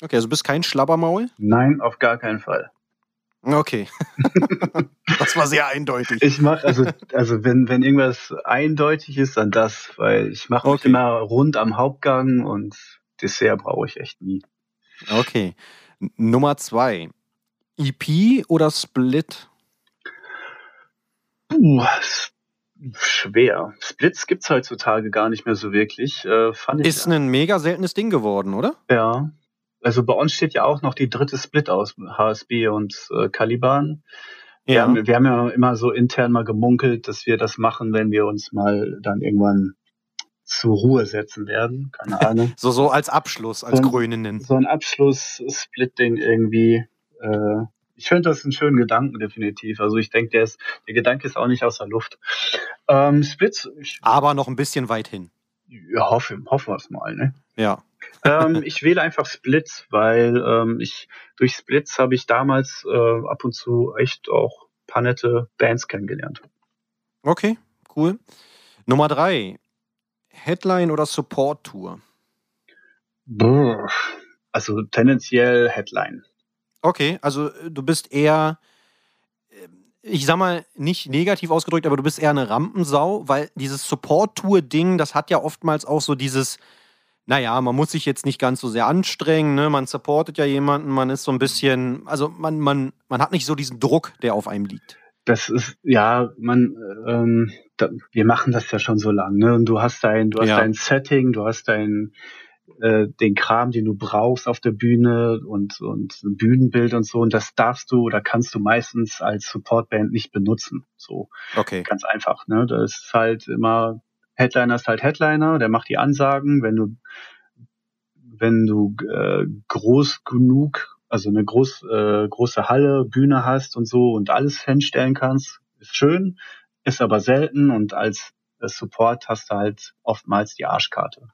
S3: Okay, also bist kein Schlabbermaul?
S4: Nein, auf gar keinen Fall.
S3: Okay. (laughs) das war sehr eindeutig.
S4: Ich mache also also wenn wenn irgendwas eindeutig ist, dann das, weil ich mache
S3: Okay.
S4: immer rund am Hauptgang und Dessert brauche ich echt nie.
S3: Okay. N- Nummer zwei. EP oder Split?
S4: Uh, s- schwer. Splits gibt's heutzutage gar nicht mehr so wirklich. Äh, fand ich
S3: Ist ein mega seltenes Ding geworden, oder?
S4: ja. Also bei uns steht ja auch noch die dritte Split aus HSB und äh, Caliban. Wir, haben, wir haben ja immer so intern mal gemunkelt, dass wir das machen, wenn wir uns mal dann irgendwann zur Ruhe setzen werden. Keine (laughs) Ahnung.
S3: So, so als Abschluss, als
S4: So-
S3: Krönenden.
S4: so ein Abschluss-Split-Ding irgendwie. Äh, ich finde das einen schönen Gedanken, definitiv. Also ich denke, der, ist, der Gedanke ist auch nicht aus der Luft. Ähm, Splits, ich
S3: Aber noch ein bisschen weit hin.
S4: ja, hoffe, hoffen wir es mal. Ne?
S3: Ja.
S4: Ähm, ich wähle einfach Splits, weil ähm, ich durch Splits habe ich damals äh, ab und zu echt auch paar nette Bands kennengelernt.
S3: Okay, cool. Nummer drei. Headline oder Support Tour?
S4: Brr. Also tendenziell Headline.
S3: Okay, also äh, du bist eher, äh, ich sag mal, nicht negativ ausgedrückt, aber du bist eher eine Rampensau, weil dieses Support-Tour-Ding, das hat ja oftmals auch so dieses, naja, man muss sich jetzt nicht ganz so sehr anstrengen, ne? man supportet ja jemanden, man ist so ein bisschen, also man, man, man hat nicht so diesen Druck, der auf einem liegt.
S4: Das ist, ja, man, ähm, da, wir machen das ja schon so lange, ne? Und du hast dein, du hast
S3: Ja.
S4: dein Setting, du hast dein, äh, den Kram, den du brauchst auf der Bühne und, und ein Bühnenbild und so. Und das darfst du oder kannst du meistens als Supportband nicht benutzen. So
S3: Okay.
S4: ganz einfach, ne? Das ist halt immer, Headliner ist halt Headliner, der macht die Ansagen, wenn du, wenn du äh, groß genug, also eine groß, äh, große Halle, Bühne hast und so und alles hinstellen kannst, ist schön, ist aber selten und als äh, Support hast du halt oftmals die Arschkarte.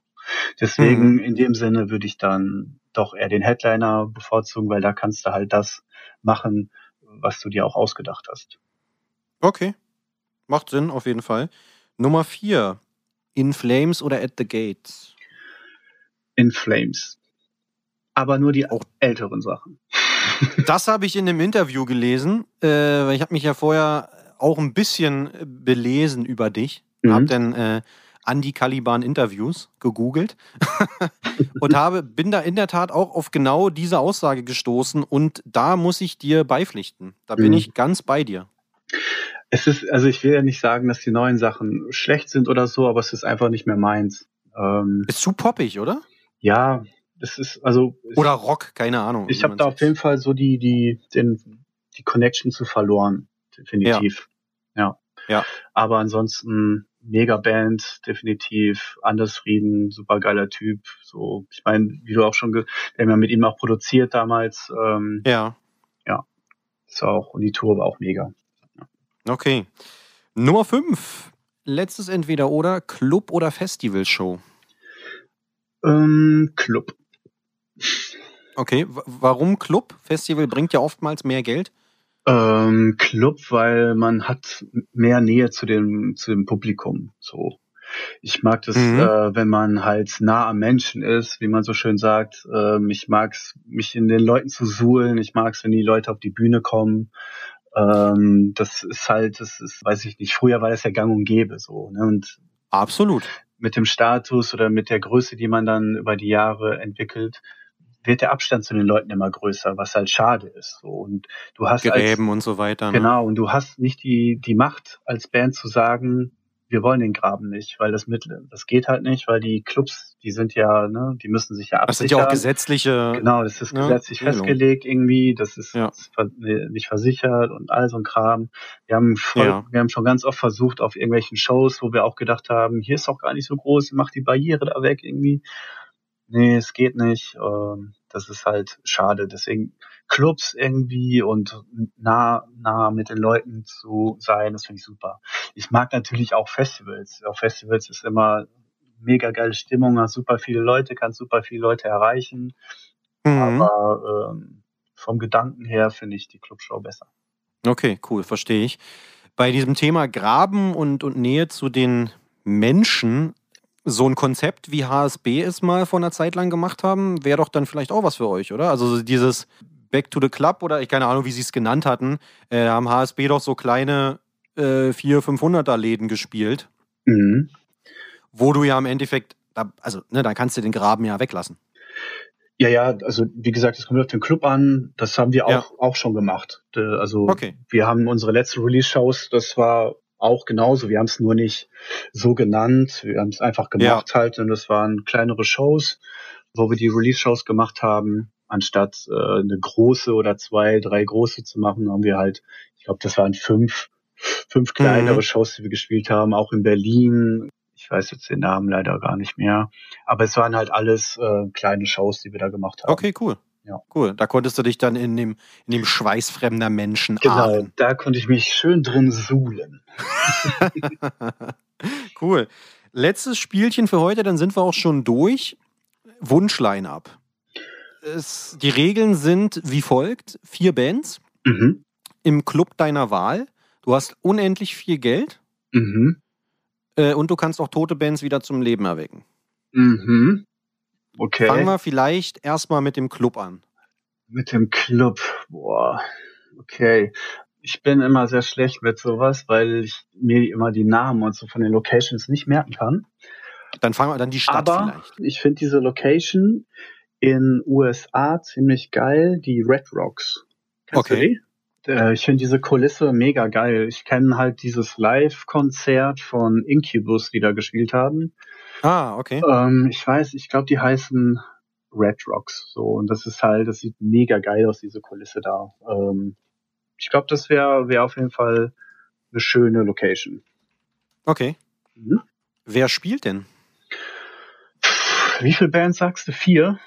S4: Deswegen in dem Sinne würde ich dann doch eher den Headliner bevorzugen, weil da kannst du halt das machen, was du dir auch ausgedacht hast.
S3: Okay. Macht Sinn, auf jeden Fall. Nummer vier. In Flames oder At the Gates?
S4: In Flames. Aber nur die
S3: Auch-
S4: älteren Sachen. (laughs)
S3: Das habe ich in dem Interview gelesen, äh, weil ich habe mich ja vorher auch ein bisschen belesen über dich.
S4: Mhm.
S3: Habe dann äh, Andy Caliban Interviews gegoogelt (laughs) und habe, bin da in der Tat auch auf genau diese Aussage gestoßen und da muss ich dir beipflichten. Da bin
S4: Mhm.
S3: ich ganz bei dir.
S4: Es ist, also ich will ja nicht sagen, dass die neuen Sachen schlecht sind oder so, aber es ist einfach nicht mehr meins. Ähm,
S3: Ist zu poppig, oder?
S4: ja, es ist, also
S3: Oder Rock, keine Ahnung.
S4: ich habe da auf jeden Fall so die, die, den, die Connection zu verloren, definitiv. Ja.
S3: Ja.
S4: Aber ansonsten mega Band, definitiv. Anders Frieden, super geiler Typ. So, ich meine, wie du auch schon, wir haben ja mit ihm auch produziert damals. Ähm,
S3: Ja,
S4: ist auch, und die Tour war auch mega.
S3: Okay. Nummer 5. Letztes entweder oder Club- oder Festivalshow.
S4: Ähm, Club.
S3: Okay, warum Club? Festival bringt ja oftmals mehr Geld.
S4: Ähm, Club, weil man hat mehr Nähe zu dem, zu dem Publikum. So. Ich mag das,
S3: Mhm.
S4: äh, wenn man halt nah am Menschen ist, wie man so schön sagt. Ähm, ich mag's, mich in den Leuten zu suhlen. Ich mag's, wenn die Leute auf die Bühne kommen. Ähm, das ist halt, das ist, weiß ich nicht, früher war das ja gang und gäbe so. Ne? Und
S3: Absolut.
S4: mit dem Status oder mit der Größe, die man dann über die Jahre entwickelt, wird der Abstand zu den Leuten immer größer, was halt schade ist. So. Und du hast als,
S3: Gräben und so weiter. Ne?
S4: Genau, und du hast nicht die, die Macht als Band zu sagen, wir wollen den Graben nicht, weil das mit, das geht halt nicht, weil die Clubs, die sind ja, ne, die müssen sich ja
S3: Das sind
S4: absichern.
S3: ja auch gesetzliche.
S4: Genau, das ist
S3: ne,
S4: gesetzlich
S3: Regelungen.
S4: festgelegt irgendwie, das ist
S3: Ja.
S4: nicht versichert und all so ein Kram. Wir haben, voll,
S3: Ja.
S4: wir haben schon ganz oft versucht auf irgendwelchen Shows, wo wir auch gedacht haben, hier ist doch gar nicht so groß, mach die Barriere da weg irgendwie. Nee, es geht nicht. Ähm, das ist halt schade. Deswegen Clubs irgendwie und nah, nah mit den Leuten zu sein, das finde ich super. Ich mag natürlich auch Festivals. Auf Festivals ist immer mega geile Stimmung, hast super viele Leute, kannst super viele Leute erreichen.
S3: Mhm.
S4: Aber ähm, vom Gedanken her finde ich die Clubshow besser.
S3: Okay, cool, verstehe ich. Bei diesem Thema Graben und, und Nähe zu den Menschen so ein Konzept wie HSB es mal vor einer Zeit lang gemacht haben, wäre doch dann vielleicht auch was für euch, oder? Also dieses Back to the Club oder ich keine Ahnung, wie sie es genannt hatten, äh, haben HSB doch so kleine äh, 400, 500er Läden gespielt,
S4: Mhm.
S3: wo du ja im Endeffekt, da, also ne, dann kannst du den Graben ja weglassen.
S4: Ja, ja, also wie gesagt, es kommt auf den Club an. Das haben wir auch,
S3: Ja.
S4: auch schon gemacht. Also
S3: Okay.
S4: wir haben unsere letzte Release-Shows, das war auch genauso. Wir haben es nur nicht so genannt. Wir haben es einfach gemacht halt und das waren kleinere Shows, wo wir die Release-Shows gemacht haben. Anstatt äh, eine große oder zwei, drei große zu machen, haben wir halt, ich glaube, das waren fünf, fünf kleinere
S3: Mhm.
S4: Shows, die wir gespielt haben, auch in Berlin. Ich weiß jetzt den Namen leider gar nicht mehr. Aber es waren halt alles äh, kleine Shows, die wir da gemacht haben.
S3: Okay, cool.
S4: Ja.
S3: Cool. Da konntest du dich dann in dem, in dem Schweiß fremder Menschen
S4: Genau,
S3: ahnen.
S4: da konnte ich mich schön drin suhlen. (laughs)
S3: cool. Letztes Spielchen für heute, dann sind wir auch schon durch. Wunschline-up. Es, die Regeln sind wie folgt: vier Bands
S4: Mhm.
S3: im Club deiner Wahl. Du hast unendlich viel Geld
S4: Mhm.
S3: äh, und du kannst auch tote Bands wieder zum Leben erwecken.
S4: Mhm. Okay.
S3: Fangen wir vielleicht erstmal mit dem Club an.
S4: Mit dem Club. Boah. Okay. Ich bin immer sehr schlecht mit sowas, weil ich mir immer die Namen und so von den Locations nicht merken kann.
S3: Dann fangen wir dann die Stadt
S4: Aber
S3: vielleicht.
S4: ich finde diese Location in USA ziemlich geil, die Red Rocks. Kennst
S3: Okay.
S4: Äh, Ich finde diese Kulisse mega geil. Ich kenne halt dieses Live-Konzert von Incubus, die da gespielt haben.
S3: Ah, okay.
S4: Ähm, ich weiß, ich glaube, die heißen Red Rocks. So, und das ist halt, das sieht mega geil aus, diese Kulisse da. Ähm, ich glaube, das wäre wär auf jeden Fall eine schöne Location.
S3: Okay.
S4: Mhm.
S3: Wer spielt denn?
S4: Wie viele Bands sagst du? Vier?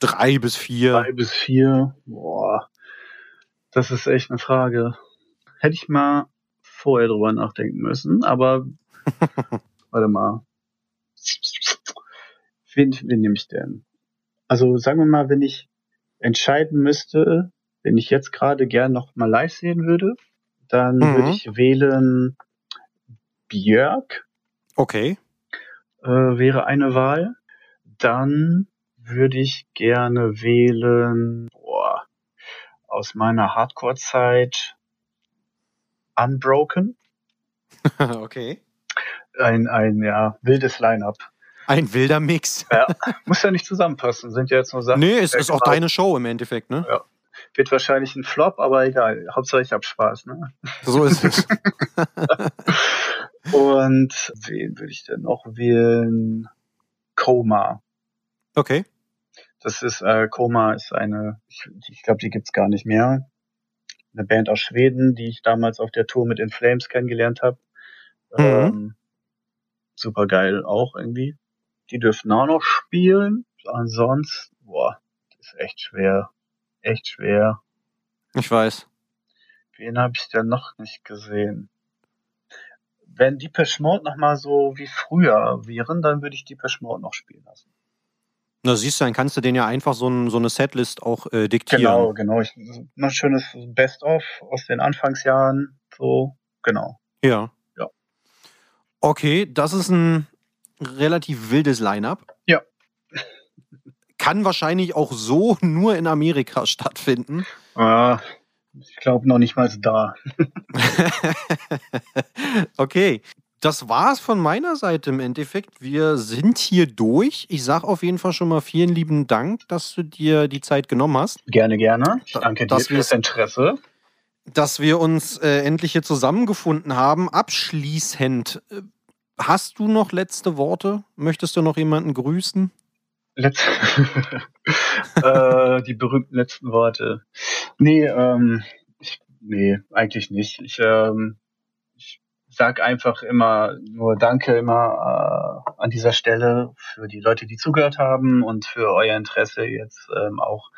S3: Drei bis vier.
S4: Drei bis vier. Boah. Das ist echt eine Frage. Hätte ich mal vorher drüber nachdenken müssen, aber (laughs) warte mal. Wen, wen nehme ich denn? Also sagen wir mal, wenn ich entscheiden müsste, wenn ich jetzt gerade gern noch mal live sehen würde, dann
S3: Mhm.
S4: würde ich wählen Björk
S3: Okay.
S4: äh, wäre eine Wahl. Dann würde ich gerne wählen, boah, aus meiner Hardcore-Zeit Unbroken. (laughs)
S3: okay.
S4: Ein, ein, ja, wildes Line-Up.
S3: Ein wilder Mix.
S4: Ja, muss ja nicht zusammenpassen, sind ja jetzt nur Sachen.
S3: Nee, es ist auch deine Show im Endeffekt, ne?
S4: Wird wahrscheinlich ein Flop, aber egal. Hauptsache ich hab Spaß, ne?
S3: So ist es. (laughs)
S4: Und wen würde ich denn noch wählen? Coma.
S3: Okay.
S4: Das ist, äh, Koma ist eine, ich, ich glaube, die gibt's gar nicht mehr. Eine Band aus Schweden, die ich damals auf der Tour mit In Flames kennengelernt habe.
S3: Mhm.
S4: Ähm, super geil auch irgendwie. Die dürften auch noch spielen. Ansonsten, boah, das ist echt schwer. Echt schwer.
S3: Ich weiß.
S4: Wen habe ich denn noch nicht gesehen? Wenn Deepesh Mode noch mal so wie früher wären, dann würde ich Deepesh Mode noch spielen lassen.
S3: Na, siehst du, dann kannst du den ja einfach so, ein, so eine Setlist auch äh, diktieren.
S4: Genau, genau. Ich, ein schönes Best-of aus den Anfangsjahren. So, genau.
S3: Ja.
S4: Ja.
S3: Okay, das ist ein relativ wildes Line-up.
S4: Ja.
S3: Kann wahrscheinlich auch so (laughs) nur in Amerika stattfinden.
S4: Ah, ich glaube noch nicht mal da. (laughs)
S3: okay. Das war's von meiner Seite im Endeffekt. Wir sind hier durch. Ich sag auf jeden Fall schon mal vielen lieben Dank, dass du dir die Zeit genommen hast,
S4: Gerne, gerne. Ich
S3: Da-
S4: danke dir
S3: dass wir
S4: fürs
S3: es-
S4: Interesse.
S3: dass wir uns äh, endlich hier zusammengefunden haben. Abschließend, äh, hast du noch letzte Worte? Möchtest du noch jemanden grüßen?
S4: Letz (laughs) äh, die berühmten letzten Worte. Nee, ähm, ich, nee, eigentlich nicht. Ich, ähm, sag einfach immer nur Danke immer äh, an dieser Stelle für die Leute, die zugehört haben und für euer Interesse jetzt ähm, auch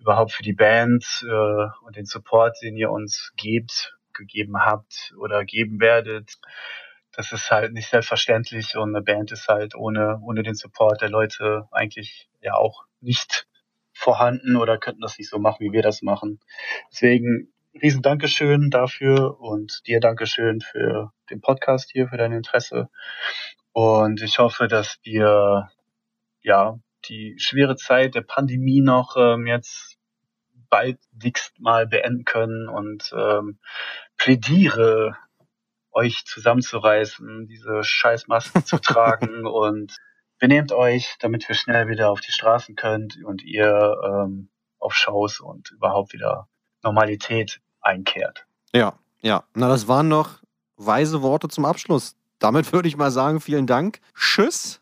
S4: überhaupt für die Band äh, und den Support, den ihr uns gebt, gegeben habt oder geben werdet. Das ist halt nicht selbstverständlich und eine Band ist halt ohne, ohne den Support der Leute eigentlich ja auch nicht vorhanden oder könnten das nicht so machen, wie wir das machen. Deswegen riesen Dankeschön dafür und dir Dankeschön für den Podcast hier, für dein Interesse. Und ich hoffe, dass wir ja die schwere Zeit der Pandemie noch ähm, jetzt baldigst mal beenden können und ähm, plädiere euch zusammenzureißen, diese scheiß Masken zu (laughs) tragen und benehmt euch, damit wir schnell wieder auf die Straßen könnt und ihr ähm, auf Shows und überhaupt wieder Normalität einkehrt.
S3: Ja, ja. Na, das waren noch weise Worte zum Abschluss. Damit würde ich mal sagen, vielen Dank. Tschüss